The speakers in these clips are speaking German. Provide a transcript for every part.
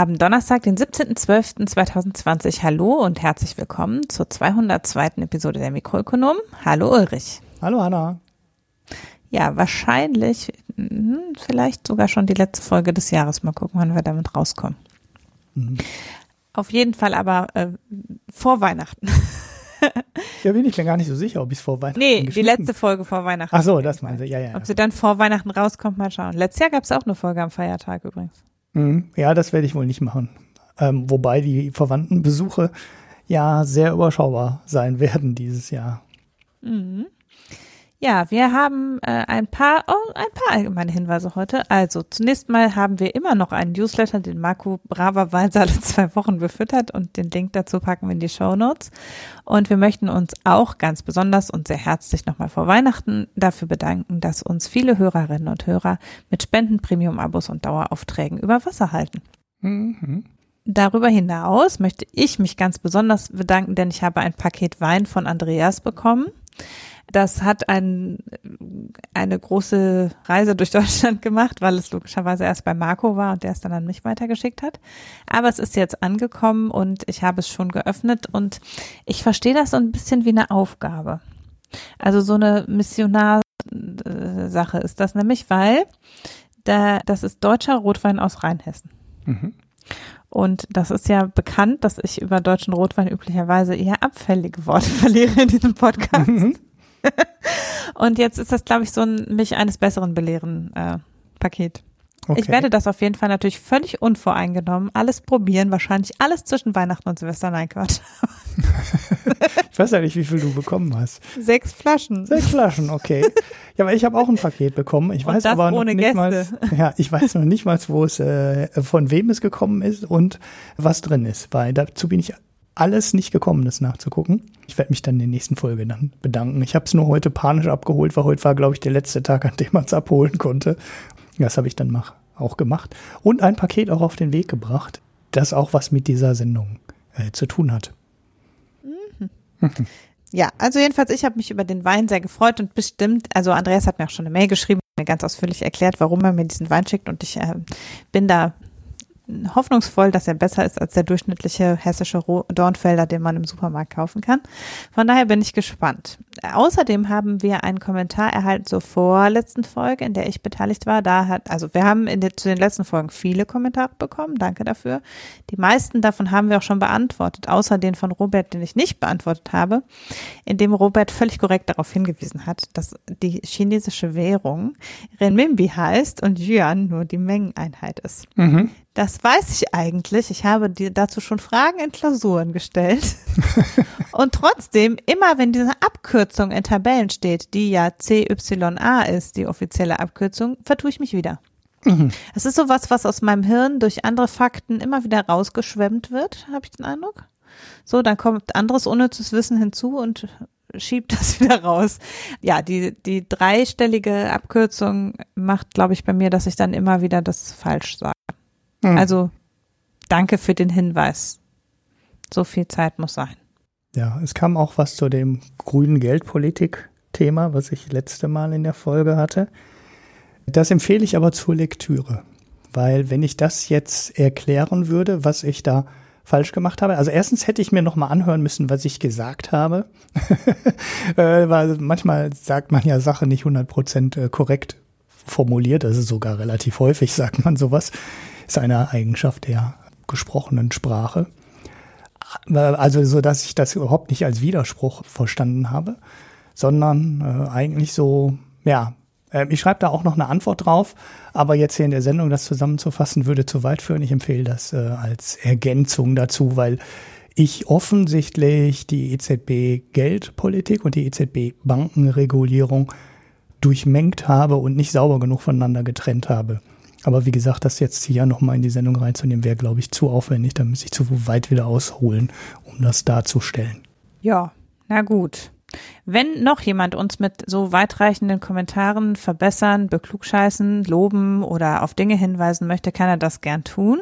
Haben Donnerstag, den 17.12.2020. Hallo und herzlich willkommen zur 202. Episode der Mikroökonom. Hallo Ulrich. Hallo Hanna. Ja, wahrscheinlich, hm, vielleicht sogar schon die letzte Folge des Jahres. Mal gucken, wann wir damit rauskommen. Mhm. Auf jeden Fall aber äh, vor Weihnachten. ja, bin ich mir gar nicht so sicher, ob ich es vor Weihnachten. Nee, die letzte Folge vor Weihnachten. Ach so, das meinte ich. Ja, ja. Ob sie dann vor Weihnachten rauskommt, mal schauen. Letztes Jahr gab es auch eine Folge am Feiertag übrigens. Mhm. Ja, das werde ich wohl nicht machen. Ähm, wobei die Verwandtenbesuche ja sehr überschaubar sein werden dieses Jahr. Mhm. Ja, wir haben äh, ein paar, oh, ein paar allgemeine Hinweise heute. Also zunächst mal haben wir immer noch einen Newsletter, den Marco braverweise alle zwei Wochen befüttert und den Link dazu packen wir in die Show Notes. Und wir möchten uns auch ganz besonders und sehr herzlich nochmal vor Weihnachten dafür bedanken, dass uns viele Hörerinnen und Hörer mit Spenden, Premium-Abos und Daueraufträgen über Wasser halten. Mhm. Darüber hinaus möchte ich mich ganz besonders bedanken, denn ich habe ein Paket Wein von Andreas bekommen. Das hat ein, eine große Reise durch Deutschland gemacht, weil es logischerweise erst bei Marco war und der es dann an mich weitergeschickt hat. Aber es ist jetzt angekommen und ich habe es schon geöffnet und ich verstehe das so ein bisschen wie eine Aufgabe. Also so eine Missionarsache ist das nämlich, weil da, das ist deutscher Rotwein aus Rheinhessen. Mhm. Und das ist ja bekannt, dass ich über deutschen Rotwein üblicherweise eher abfällige Worte verliere in diesem Podcast. Mhm. Und jetzt ist das, glaube ich, so ein mich eines Besseren belehren äh, Paket. Okay. Ich werde das auf jeden Fall natürlich völlig unvoreingenommen alles probieren, wahrscheinlich alles zwischen Weihnachten und Silvester. Nein, Quatsch. ich weiß ja nicht, wie viel du bekommen hast. Sechs Flaschen. Sechs Flaschen, okay. Ja, aber ich habe auch ein Paket bekommen. Ich weiß aber noch nicht mal, ja, ich weiß noch nicht mal, wo es, äh, von wem es gekommen ist und was drin ist, weil dazu bin ich alles nicht gekommen, das nachzugucken. Ich werde mich dann in der nächsten Folge dann bedanken. Ich habe es nur heute panisch abgeholt, weil heute war, glaube ich, der letzte Tag, an dem man es abholen konnte. Das habe ich dann mach, auch gemacht. Und ein Paket auch auf den Weg gebracht, das auch was mit dieser Sendung äh, zu tun hat. Mhm. Ja, also jedenfalls, ich habe mich über den Wein sehr gefreut und bestimmt, also Andreas hat mir auch schon eine Mail geschrieben, mir ganz ausführlich erklärt, warum er mir diesen Wein schickt und ich äh, bin da hoffnungsvoll, dass er besser ist als der durchschnittliche hessische Dornfelder, den man im Supermarkt kaufen kann. Von daher bin ich gespannt. Außerdem haben wir einen Kommentar erhalten zur vorletzten Folge, in der ich beteiligt war. Da hat, also wir haben in den, zu den letzten Folgen viele Kommentare bekommen. Danke dafür. Die meisten davon haben wir auch schon beantwortet, außer den von Robert, den ich nicht beantwortet habe, in dem Robert völlig korrekt darauf hingewiesen hat, dass die chinesische Währung Renminbi heißt und Yuan nur die Mengeneinheit ist. Mhm. Das weiß ich eigentlich. Ich habe dir dazu schon Fragen in Klausuren gestellt. und trotzdem, immer wenn diese Abkürzung in Tabellen steht, die ja CYA ist, die offizielle Abkürzung, vertue ich mich wieder. Mhm. Es ist sowas, was aus meinem Hirn durch andere Fakten immer wieder rausgeschwemmt wird, habe ich den Eindruck. So, dann kommt anderes unnützes Wissen hinzu und schiebt das wieder raus. Ja, die, die dreistellige Abkürzung macht, glaube ich, bei mir, dass ich dann immer wieder das falsch sage. Hm. Also danke für den Hinweis. So viel Zeit muss sein. Ja, es kam auch was zu dem grünen Geldpolitik-Thema, was ich letzte Mal in der Folge hatte. Das empfehle ich aber zur Lektüre, weil wenn ich das jetzt erklären würde, was ich da falsch gemacht habe. Also erstens hätte ich mir noch mal anhören müssen, was ich gesagt habe, äh, weil manchmal sagt man ja Sachen nicht 100% äh, korrekt formuliert, also sogar relativ häufig sagt man sowas ist eine Eigenschaft der gesprochenen Sprache. Also so, dass ich das überhaupt nicht als Widerspruch verstanden habe, sondern äh, eigentlich so, ja, äh, ich schreibe da auch noch eine Antwort drauf, aber jetzt hier in der Sendung das zusammenzufassen würde zu weit führen. Ich empfehle das äh, als Ergänzung dazu, weil ich offensichtlich die EZB Geldpolitik und die EZB Bankenregulierung durchmengt habe und nicht sauber genug voneinander getrennt habe. Aber wie gesagt, das jetzt hier nochmal in die Sendung reinzunehmen, wäre, glaube ich, zu aufwendig. Da müsste ich zu weit wieder ausholen, um das darzustellen. Ja, na gut. Wenn noch jemand uns mit so weitreichenden Kommentaren verbessern, beklugscheißen, loben oder auf Dinge hinweisen möchte, kann er das gern tun.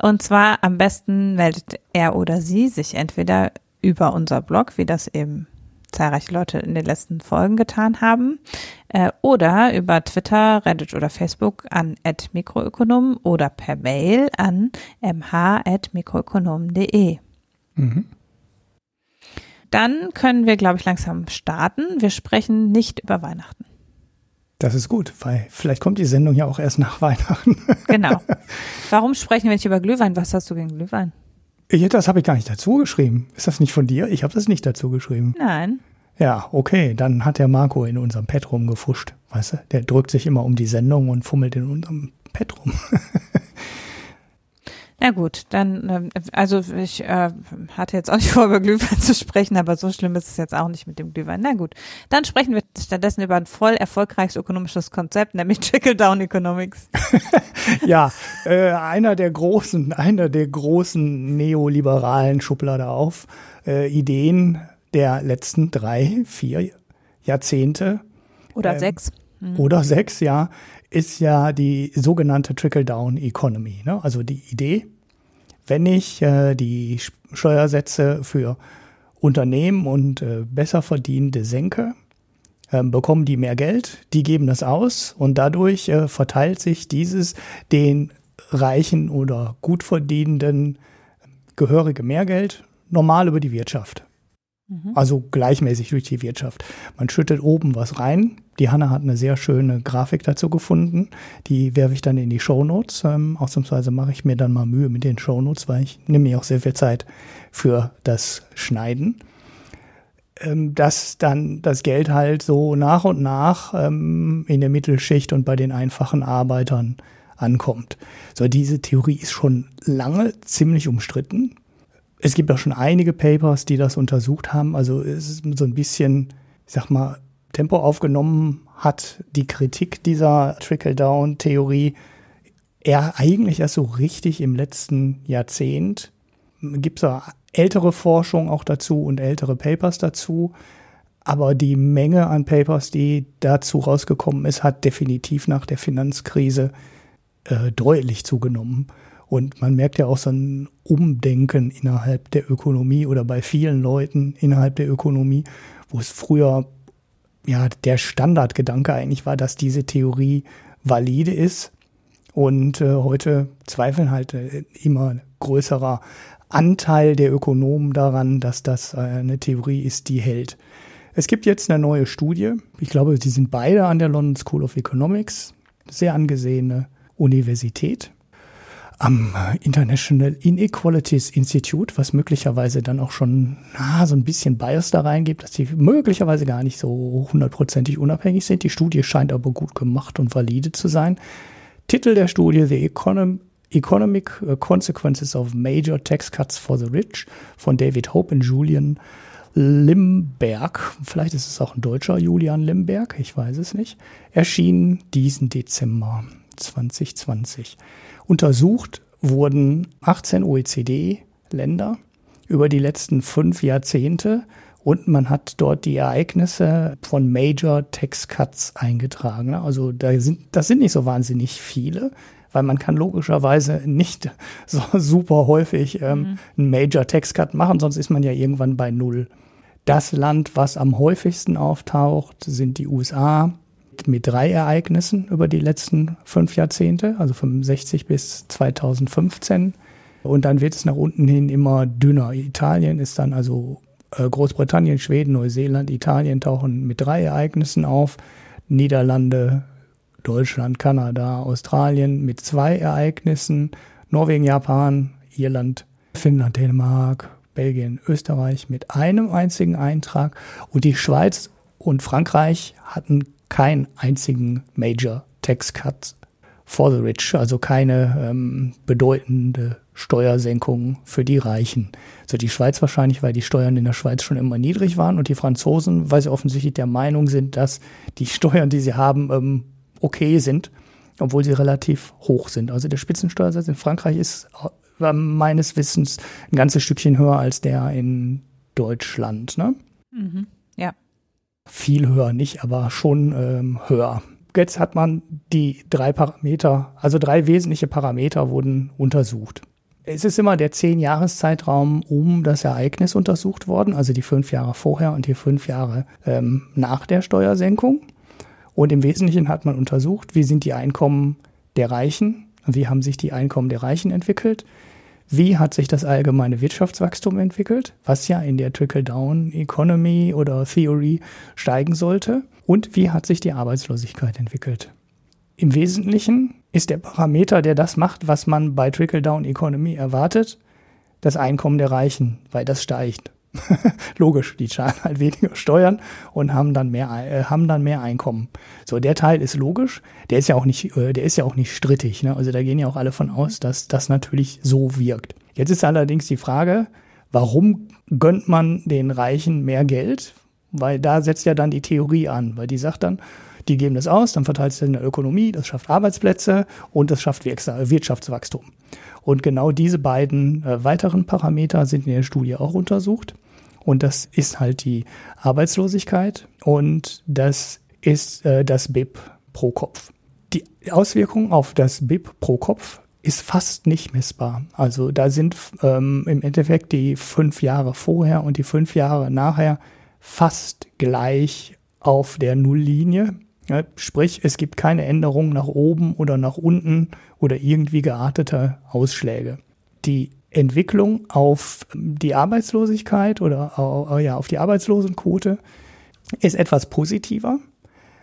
Und zwar am besten meldet er oder sie sich entweder über unser Blog, wie das eben zahlreiche Leute in den letzten Folgen getan haben. Äh, oder über Twitter, Reddit oder Facebook an mikroökonom oder per Mail an mh.mikroökonom.de. Mhm. Dann können wir, glaube ich, langsam starten. Wir sprechen nicht über Weihnachten. Das ist gut, weil vielleicht kommt die Sendung ja auch erst nach Weihnachten. Genau. Warum sprechen wir nicht über Glühwein? Was hast du gegen Glühwein? Ich, das habe ich gar nicht dazu geschrieben. Ist das nicht von dir? Ich habe das nicht dazu geschrieben. Nein. Ja, okay, dann hat der Marco in unserem Pad rumgefuscht, weißt du? Der drückt sich immer um die Sendung und fummelt in unserem Pad rum. Na gut, dann, ähm, also ich äh, hatte jetzt auch nicht vor, über Glühwein zu sprechen, aber so schlimm ist es jetzt auch nicht mit dem Glühwein. Na gut, dann sprechen wir stattdessen über ein voll erfolgreiches ökonomisches Konzept, nämlich Trickle-Down Economics. ja, äh, einer der großen, einer der großen neoliberalen Schublade auf äh, Ideen der letzten drei, vier Jahrzehnte. Oder ähm, sechs. Mhm. Oder sechs, ja ist ja die sogenannte Trickle-Down-Economy. Ne? Also die Idee, wenn ich äh, die Steuersätze für Unternehmen und äh, besser verdienende senke, äh, bekommen die mehr Geld, die geben das aus und dadurch äh, verteilt sich dieses den reichen oder gut verdienenden gehörige Mehrgeld normal über die Wirtschaft. Mhm. Also gleichmäßig durch die Wirtschaft. Man schüttet oben was rein. Die Hanna hat eine sehr schöne Grafik dazu gefunden. Die werfe ich dann in die Shownotes. Ähm, ausnahmsweise mache ich mir dann mal Mühe mit den Shownotes, weil ich nehme mir auch sehr viel Zeit für das Schneiden. Ähm, dass dann das Geld halt so nach und nach ähm, in der Mittelschicht und bei den einfachen Arbeitern ankommt. So, diese Theorie ist schon lange ziemlich umstritten es gibt auch schon einige Papers, die das untersucht haben. Also es ist so ein bisschen, ich sag mal, Tempo aufgenommen hat die Kritik dieser Trickle-Down-Theorie eher eigentlich erst so richtig im letzten Jahrzehnt. Gibt es da ältere Forschung auch dazu und ältere Papers dazu. Aber die Menge an Papers, die dazu rausgekommen ist, hat definitiv nach der Finanzkrise äh, deutlich zugenommen. Und man merkt ja auch so ein Umdenken innerhalb der Ökonomie oder bei vielen Leuten innerhalb der Ökonomie, wo es früher ja der Standardgedanke eigentlich war, dass diese Theorie valide ist. Und äh, heute zweifeln halt äh, immer größerer Anteil der Ökonomen daran, dass das äh, eine Theorie ist, die hält. Es gibt jetzt eine neue Studie. Ich glaube, sie sind beide an der London School of Economics, sehr angesehene Universität am International Inequalities Institute, was möglicherweise dann auch schon na, so ein bisschen Bias da reingibt, dass die möglicherweise gar nicht so hundertprozentig unabhängig sind. Die Studie scheint aber gut gemacht und valide zu sein. Titel der Studie The Econom Economic Consequences of Major Tax Cuts for the Rich von David Hope und Julian Limberg. Vielleicht ist es auch ein deutscher Julian Limberg, ich weiß es nicht. Erschien diesen Dezember 2020. Untersucht wurden 18 OECD-Länder über die letzten fünf Jahrzehnte und man hat dort die Ereignisse von Major Tax Cuts eingetragen. Also da sind, das sind nicht so wahnsinnig viele, weil man kann logischerweise nicht so super häufig ähm, mhm. einen Major Tax Cut machen, sonst ist man ja irgendwann bei Null. Das Land, was am häufigsten auftaucht, sind die USA mit drei Ereignissen über die letzten fünf Jahrzehnte, also 65 bis 2015. Und dann wird es nach unten hin immer dünner. Italien ist dann also äh, Großbritannien, Schweden, Neuseeland, Italien tauchen mit drei Ereignissen auf. Niederlande, Deutschland, Kanada, Australien mit zwei Ereignissen. Norwegen, Japan, Irland, Finnland, Dänemark, Belgien, Österreich mit einem einzigen Eintrag. Und die Schweiz und Frankreich hatten keinen einzigen Major Tax Cut for the Rich, also keine ähm, bedeutende Steuersenkung für die Reichen. Also die Schweiz wahrscheinlich, weil die Steuern in der Schweiz schon immer niedrig waren und die Franzosen, weil sie offensichtlich der Meinung sind, dass die Steuern, die sie haben, ähm, okay sind, obwohl sie relativ hoch sind. Also der Spitzensteuersatz in Frankreich ist äh, meines Wissens ein ganzes Stückchen höher als der in Deutschland. Ne? Mhm. Viel höher nicht, aber schon ähm, höher. Jetzt hat man die drei Parameter, also drei wesentliche Parameter wurden untersucht. es ist immer der zehn Jahreszeitraum um das Ereignis untersucht worden, also die fünf Jahre vorher und die fünf Jahre ähm, nach der Steuersenkung. Und im Wesentlichen hat man untersucht, wie sind die Einkommen der Reichen, wie haben sich die Einkommen der Reichen entwickelt, wie hat sich das allgemeine Wirtschaftswachstum entwickelt, was ja in der Trickle-Down-Economy oder Theory steigen sollte, und wie hat sich die Arbeitslosigkeit entwickelt. Im Wesentlichen ist der Parameter, der das macht, was man bei Trickle-Down-Economy erwartet, das Einkommen der Reichen, weil das steigt. Logisch, die zahlen halt weniger Steuern und haben dann mehr, äh, haben dann mehr Einkommen. So, der Teil ist logisch. Der ist ja auch nicht, äh, der ist ja auch nicht strittig. Ne? Also da gehen ja auch alle von aus, dass das natürlich so wirkt. Jetzt ist allerdings die Frage, warum gönnt man den Reichen mehr Geld? Weil da setzt ja dann die Theorie an, weil die sagt dann, die geben das aus, dann verteilt es in der Ökonomie, das schafft Arbeitsplätze und das schafft Wirtschaftswachstum. Und genau diese beiden äh, weiteren Parameter sind in der Studie auch untersucht. Und das ist halt die Arbeitslosigkeit und das ist äh, das BIP pro Kopf. Die Auswirkung auf das BIP pro Kopf ist fast nicht messbar. Also da sind ähm, im Endeffekt die fünf Jahre vorher und die fünf Jahre nachher fast gleich auf der Nulllinie. Ja, sprich, es gibt keine Änderung nach oben oder nach unten oder irgendwie geartete Ausschläge. Die Entwicklung auf die Arbeitslosigkeit oder äh, ja, auf die Arbeitslosenquote ist etwas positiver.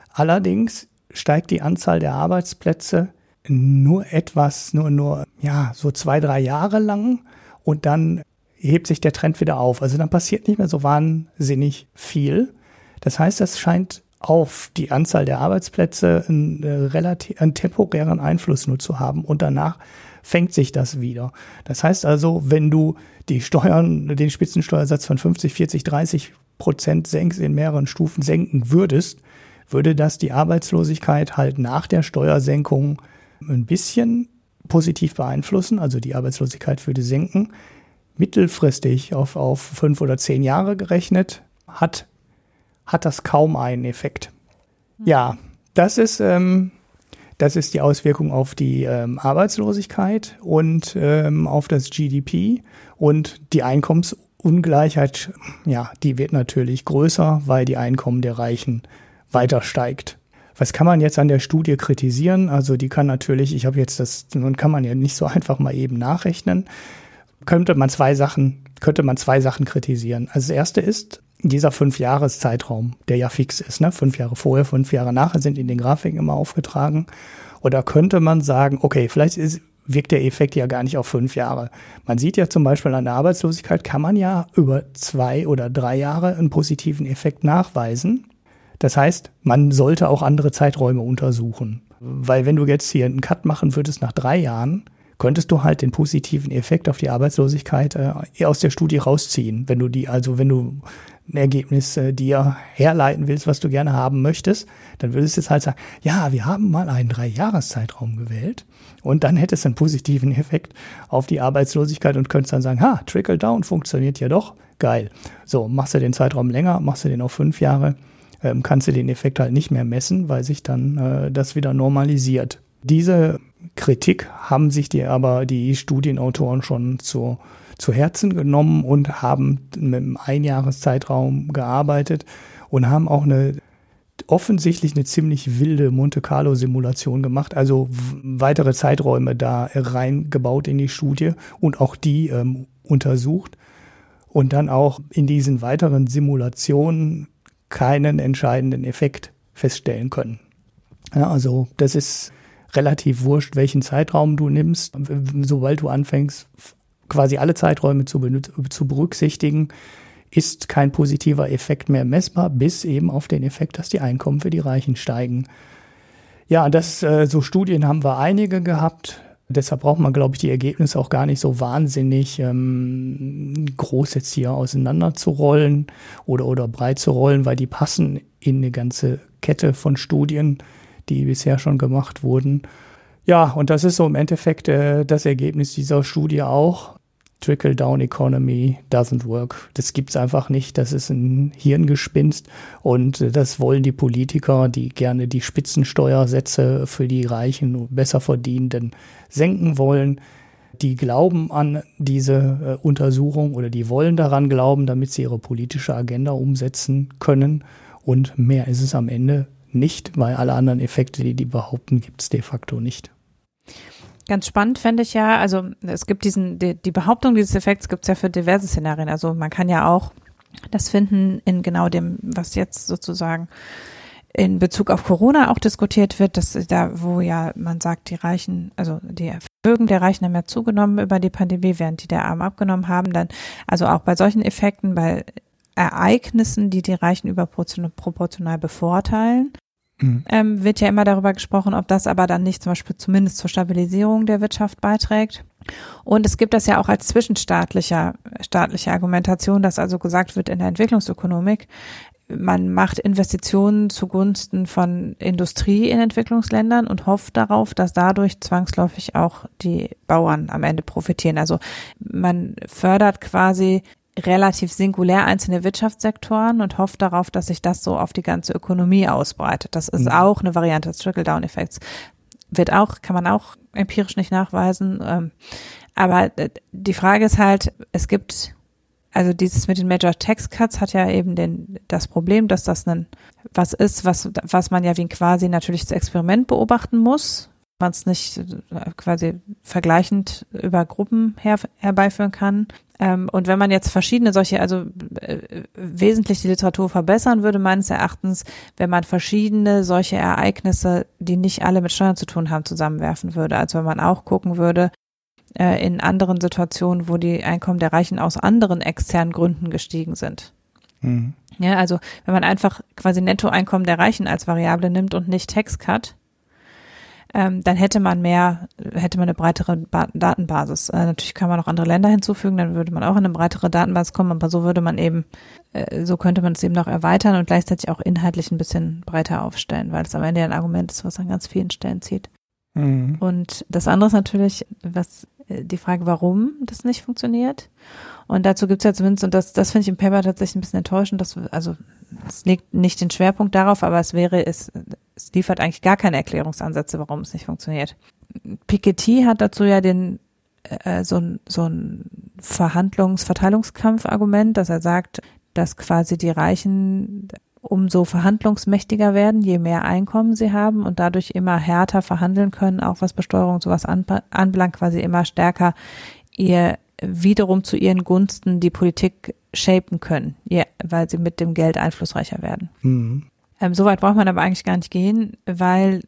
Allerdings steigt die Anzahl der Arbeitsplätze nur etwas, nur, nur, ja, so zwei, drei Jahre lang und dann hebt sich der Trend wieder auf. Also dann passiert nicht mehr so wahnsinnig viel. Das heißt, das scheint auf die Anzahl der Arbeitsplätze einen, äh, relativ, einen temporären Einfluss nur zu haben und danach fängt sich das wieder. Das heißt also, wenn du die Steuern, den Spitzensteuersatz von 50, 40, 30 Prozent senkst, in mehreren Stufen senken würdest, würde das die Arbeitslosigkeit halt nach der Steuersenkung ein bisschen positiv beeinflussen. Also die Arbeitslosigkeit würde senken. Mittelfristig auf, auf fünf oder zehn Jahre gerechnet hat hat das kaum einen Effekt. Ja, das ist, ähm, das ist die Auswirkung auf die ähm, Arbeitslosigkeit und ähm, auf das GDP und die Einkommensungleichheit, ja, die wird natürlich größer, weil die Einkommen der Reichen weiter steigt. Was kann man jetzt an der Studie kritisieren? Also die kann natürlich, ich habe jetzt das, nun kann man ja nicht so einfach mal eben nachrechnen. Könnte man zwei Sachen, könnte man zwei Sachen kritisieren. Also das erste ist, dieser Fünf-Jahres-Zeitraum, der ja fix ist, ne? fünf Jahre vorher, fünf Jahre nachher sind in den Grafiken immer aufgetragen. Oder könnte man sagen, okay, vielleicht ist, wirkt der Effekt ja gar nicht auf fünf Jahre. Man sieht ja zum Beispiel an der Arbeitslosigkeit, kann man ja über zwei oder drei Jahre einen positiven Effekt nachweisen. Das heißt, man sollte auch andere Zeiträume untersuchen. Weil wenn du jetzt hier einen Cut machen würdest nach drei Jahren, könntest du halt den positiven Effekt auf die Arbeitslosigkeit äh, aus der Studie rausziehen. Wenn du die, also wenn du ein Ergebnis äh, dir herleiten willst, was du gerne haben möchtest, dann würdest du jetzt halt sagen, ja, wir haben mal einen Drei-Jahres-Zeitraum gewählt und dann hättest du einen positiven Effekt auf die Arbeitslosigkeit und könntest dann sagen, ha, Trickle-Down funktioniert ja doch, geil. So, machst du den Zeitraum länger, machst du den auf fünf Jahre, ähm, kannst du den Effekt halt nicht mehr messen, weil sich dann äh, das wieder normalisiert. Diese Kritik haben sich die aber die Studienautoren schon zur zu Herzen genommen und haben mit einem Einjahreszeitraum gearbeitet und haben auch eine offensichtlich eine ziemlich wilde Monte Carlo Simulation gemacht, also weitere Zeiträume da reingebaut in die Studie und auch die ähm, untersucht und dann auch in diesen weiteren Simulationen keinen entscheidenden Effekt feststellen können. Ja, also das ist relativ wurscht, welchen Zeitraum du nimmst. Sobald du anfängst, quasi alle Zeiträume zu, zu berücksichtigen, ist kein positiver Effekt mehr messbar, bis eben auf den Effekt, dass die Einkommen für die Reichen steigen. Ja, das, äh, so Studien haben wir einige gehabt. Deshalb braucht man, glaube ich, die Ergebnisse auch gar nicht so wahnsinnig ähm, groß jetzt hier auseinander zu rollen oder, oder breit zu rollen, weil die passen in eine ganze Kette von Studien, die bisher schon gemacht wurden. Ja, und das ist so im Endeffekt äh, das Ergebnis dieser Studie auch. Trickle-Down-Economy doesn't work. Das gibt's einfach nicht. Das ist ein Hirngespinst. Und äh, das wollen die Politiker, die gerne die Spitzensteuersätze für die Reichen, besser verdienenden senken wollen. die glauben an diese äh, Untersuchung oder die wollen daran glauben, damit sie ihre politische Agenda umsetzen können. Und mehr ist es am Ende nicht, weil alle anderen Effekte, die die behaupten, gibt es de facto nicht. Ganz spannend fände ich ja, also es gibt diesen, die, die Behauptung dieses Effekts gibt es ja für diverse Szenarien. Also man kann ja auch das finden in genau dem, was jetzt sozusagen in Bezug auf Corona auch diskutiert wird, dass da, wo ja man sagt, die Reichen, also die Vermögen der Reichen haben ja zugenommen über die Pandemie, während die der Armen abgenommen haben, dann, also auch bei solchen Effekten, bei Ereignissen, die die Reichen überproportional bevorteilen, mhm. ähm, wird ja immer darüber gesprochen, ob das aber dann nicht zum Beispiel zumindest zur Stabilisierung der Wirtschaft beiträgt. Und es gibt das ja auch als zwischenstaatlicher staatliche Argumentation, dass also gesagt wird in der Entwicklungsökonomik, man macht Investitionen zugunsten von Industrie in Entwicklungsländern und hofft darauf, dass dadurch zwangsläufig auch die Bauern am Ende profitieren. Also man fördert quasi relativ singulär einzelne Wirtschaftssektoren und hofft darauf, dass sich das so auf die ganze Ökonomie ausbreitet. Das ist mhm. auch eine Variante des Trickle-Down-Effekts. Wird auch, kann man auch empirisch nicht nachweisen. Ähm, aber die Frage ist halt, es gibt also dieses mit den Major Tax Cuts hat ja eben den, das Problem, dass das ein, was ist, was, was man ja wie ein quasi natürliches Experiment beobachten muss, man es nicht äh, quasi vergleichend über Gruppen her, herbeiführen kann. Ähm, und wenn man jetzt verschiedene solche, also äh, wesentlich die Literatur verbessern würde, meines Erachtens, wenn man verschiedene solche Ereignisse, die nicht alle mit Steuern zu tun haben, zusammenwerfen würde. Also wenn man auch gucken würde, äh, in anderen Situationen, wo die Einkommen der Reichen aus anderen externen Gründen gestiegen sind. Mhm. Ja, also wenn man einfach quasi Nettoeinkommen der Reichen als Variable nimmt und nicht Tax-Cut, ähm, dann hätte man mehr, hätte man eine breitere ba Datenbasis. Äh, natürlich kann man noch andere Länder hinzufügen, dann würde man auch in eine breitere Datenbasis kommen, aber so würde man eben, äh, so könnte man es eben noch erweitern und gleichzeitig auch inhaltlich ein bisschen breiter aufstellen, weil es am Ende ein Argument ist, was an ganz vielen Stellen zieht. Mhm. Und das andere ist natürlich, was äh, die Frage, warum das nicht funktioniert. Und dazu gibt es ja zumindest, und das, das finde ich im Paper tatsächlich ein bisschen enttäuschend, dass, also es legt nicht den Schwerpunkt darauf, aber es wäre, es, es liefert eigentlich gar keine Erklärungsansätze, warum es nicht funktioniert. Piketty hat dazu ja den äh, so ein, so ein Verhandlungs-Verteilungskampf-Argument, dass er sagt, dass quasi die Reichen umso verhandlungsmächtiger werden, je mehr Einkommen sie haben und dadurch immer härter verhandeln können, auch was Besteuerung und sowas anbelangt, quasi immer stärker ihr wiederum zu ihren Gunsten die Politik shapen können, ja, weil sie mit dem Geld einflussreicher werden. Mhm. Ähm, Soweit braucht man aber eigentlich gar nicht gehen, weil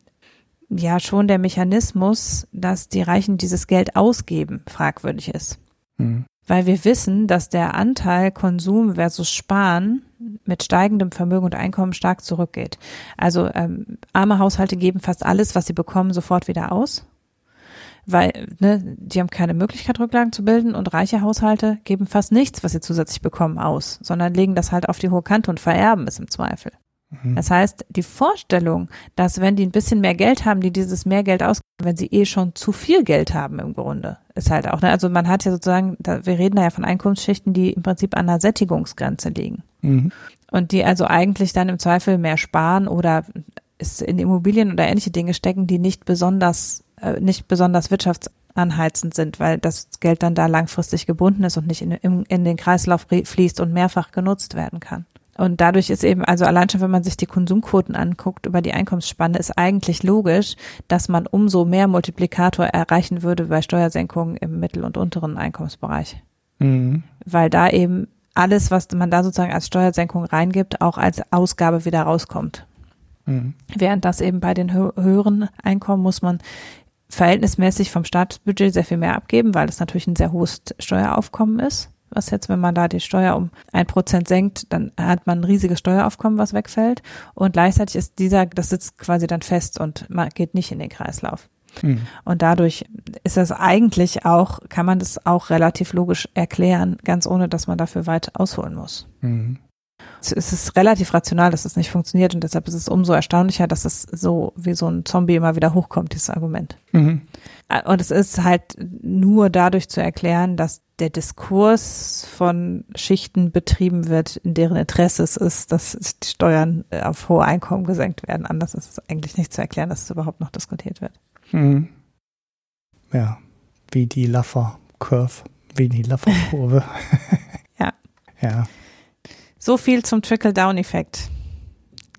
ja schon der Mechanismus, dass die Reichen dieses Geld ausgeben, fragwürdig ist. Mhm. Weil wir wissen, dass der Anteil Konsum versus Sparen mit steigendem Vermögen und Einkommen stark zurückgeht. Also ähm, arme Haushalte geben fast alles, was sie bekommen, sofort wieder aus weil ne, die haben keine Möglichkeit, Rücklagen zu bilden und reiche Haushalte geben fast nichts, was sie zusätzlich bekommen, aus, sondern legen das halt auf die hohe Kante und vererben es im Zweifel. Mhm. Das heißt, die Vorstellung, dass wenn die ein bisschen mehr Geld haben, die dieses mehr Geld ausgeben, wenn sie eh schon zu viel Geld haben im Grunde, ist halt auch, ne, also man hat ja sozusagen, da, wir reden da ja von Einkommensschichten, die im Prinzip an einer Sättigungsgrenze liegen. Mhm. Und die also eigentlich dann im Zweifel mehr sparen oder ist in Immobilien oder ähnliche Dinge stecken, die nicht besonders äh, nicht besonders wirtschaftsanheizend sind, weil das Geld dann da langfristig gebunden ist und nicht in, in, in den Kreislauf fließt und mehrfach genutzt werden kann. Und dadurch ist eben, also allein schon, wenn man sich die Konsumquoten anguckt über die Einkommensspanne, ist eigentlich logisch, dass man umso mehr Multiplikator erreichen würde bei Steuersenkungen im mittel- und unteren Einkommensbereich. Mhm. Weil da eben alles, was man da sozusagen als Steuersenkung reingibt, auch als Ausgabe wieder rauskommt. Mhm. Während das eben bei den hö höheren Einkommen muss man verhältnismäßig vom Staatsbudget sehr viel mehr abgeben, weil das natürlich ein sehr hohes Steueraufkommen ist. Was jetzt, wenn man da die Steuer um ein Prozent senkt, dann hat man ein riesiges Steueraufkommen, was wegfällt. Und gleichzeitig ist dieser, das sitzt quasi dann fest und man geht nicht in den Kreislauf. Mhm. Und dadurch ist das eigentlich auch, kann man das auch relativ logisch erklären, ganz ohne, dass man dafür weit ausholen muss. Mhm es ist relativ rational, dass es nicht funktioniert und deshalb ist es umso erstaunlicher, dass es so wie so ein Zombie immer wieder hochkommt, dieses Argument. Mhm. Äh, und es ist halt nur dadurch zu erklären, dass der Diskurs von Schichten betrieben wird, in deren Interesse es ist, dass die Steuern äh, auf hohe Einkommen gesenkt werden. Anders ist es eigentlich nicht zu erklären, dass es überhaupt noch diskutiert wird. Mhm. Ja, wie die Laffer Curve, wie die Laffer Kurve. ja. Ja. So viel zum Trickle-Down-Effekt.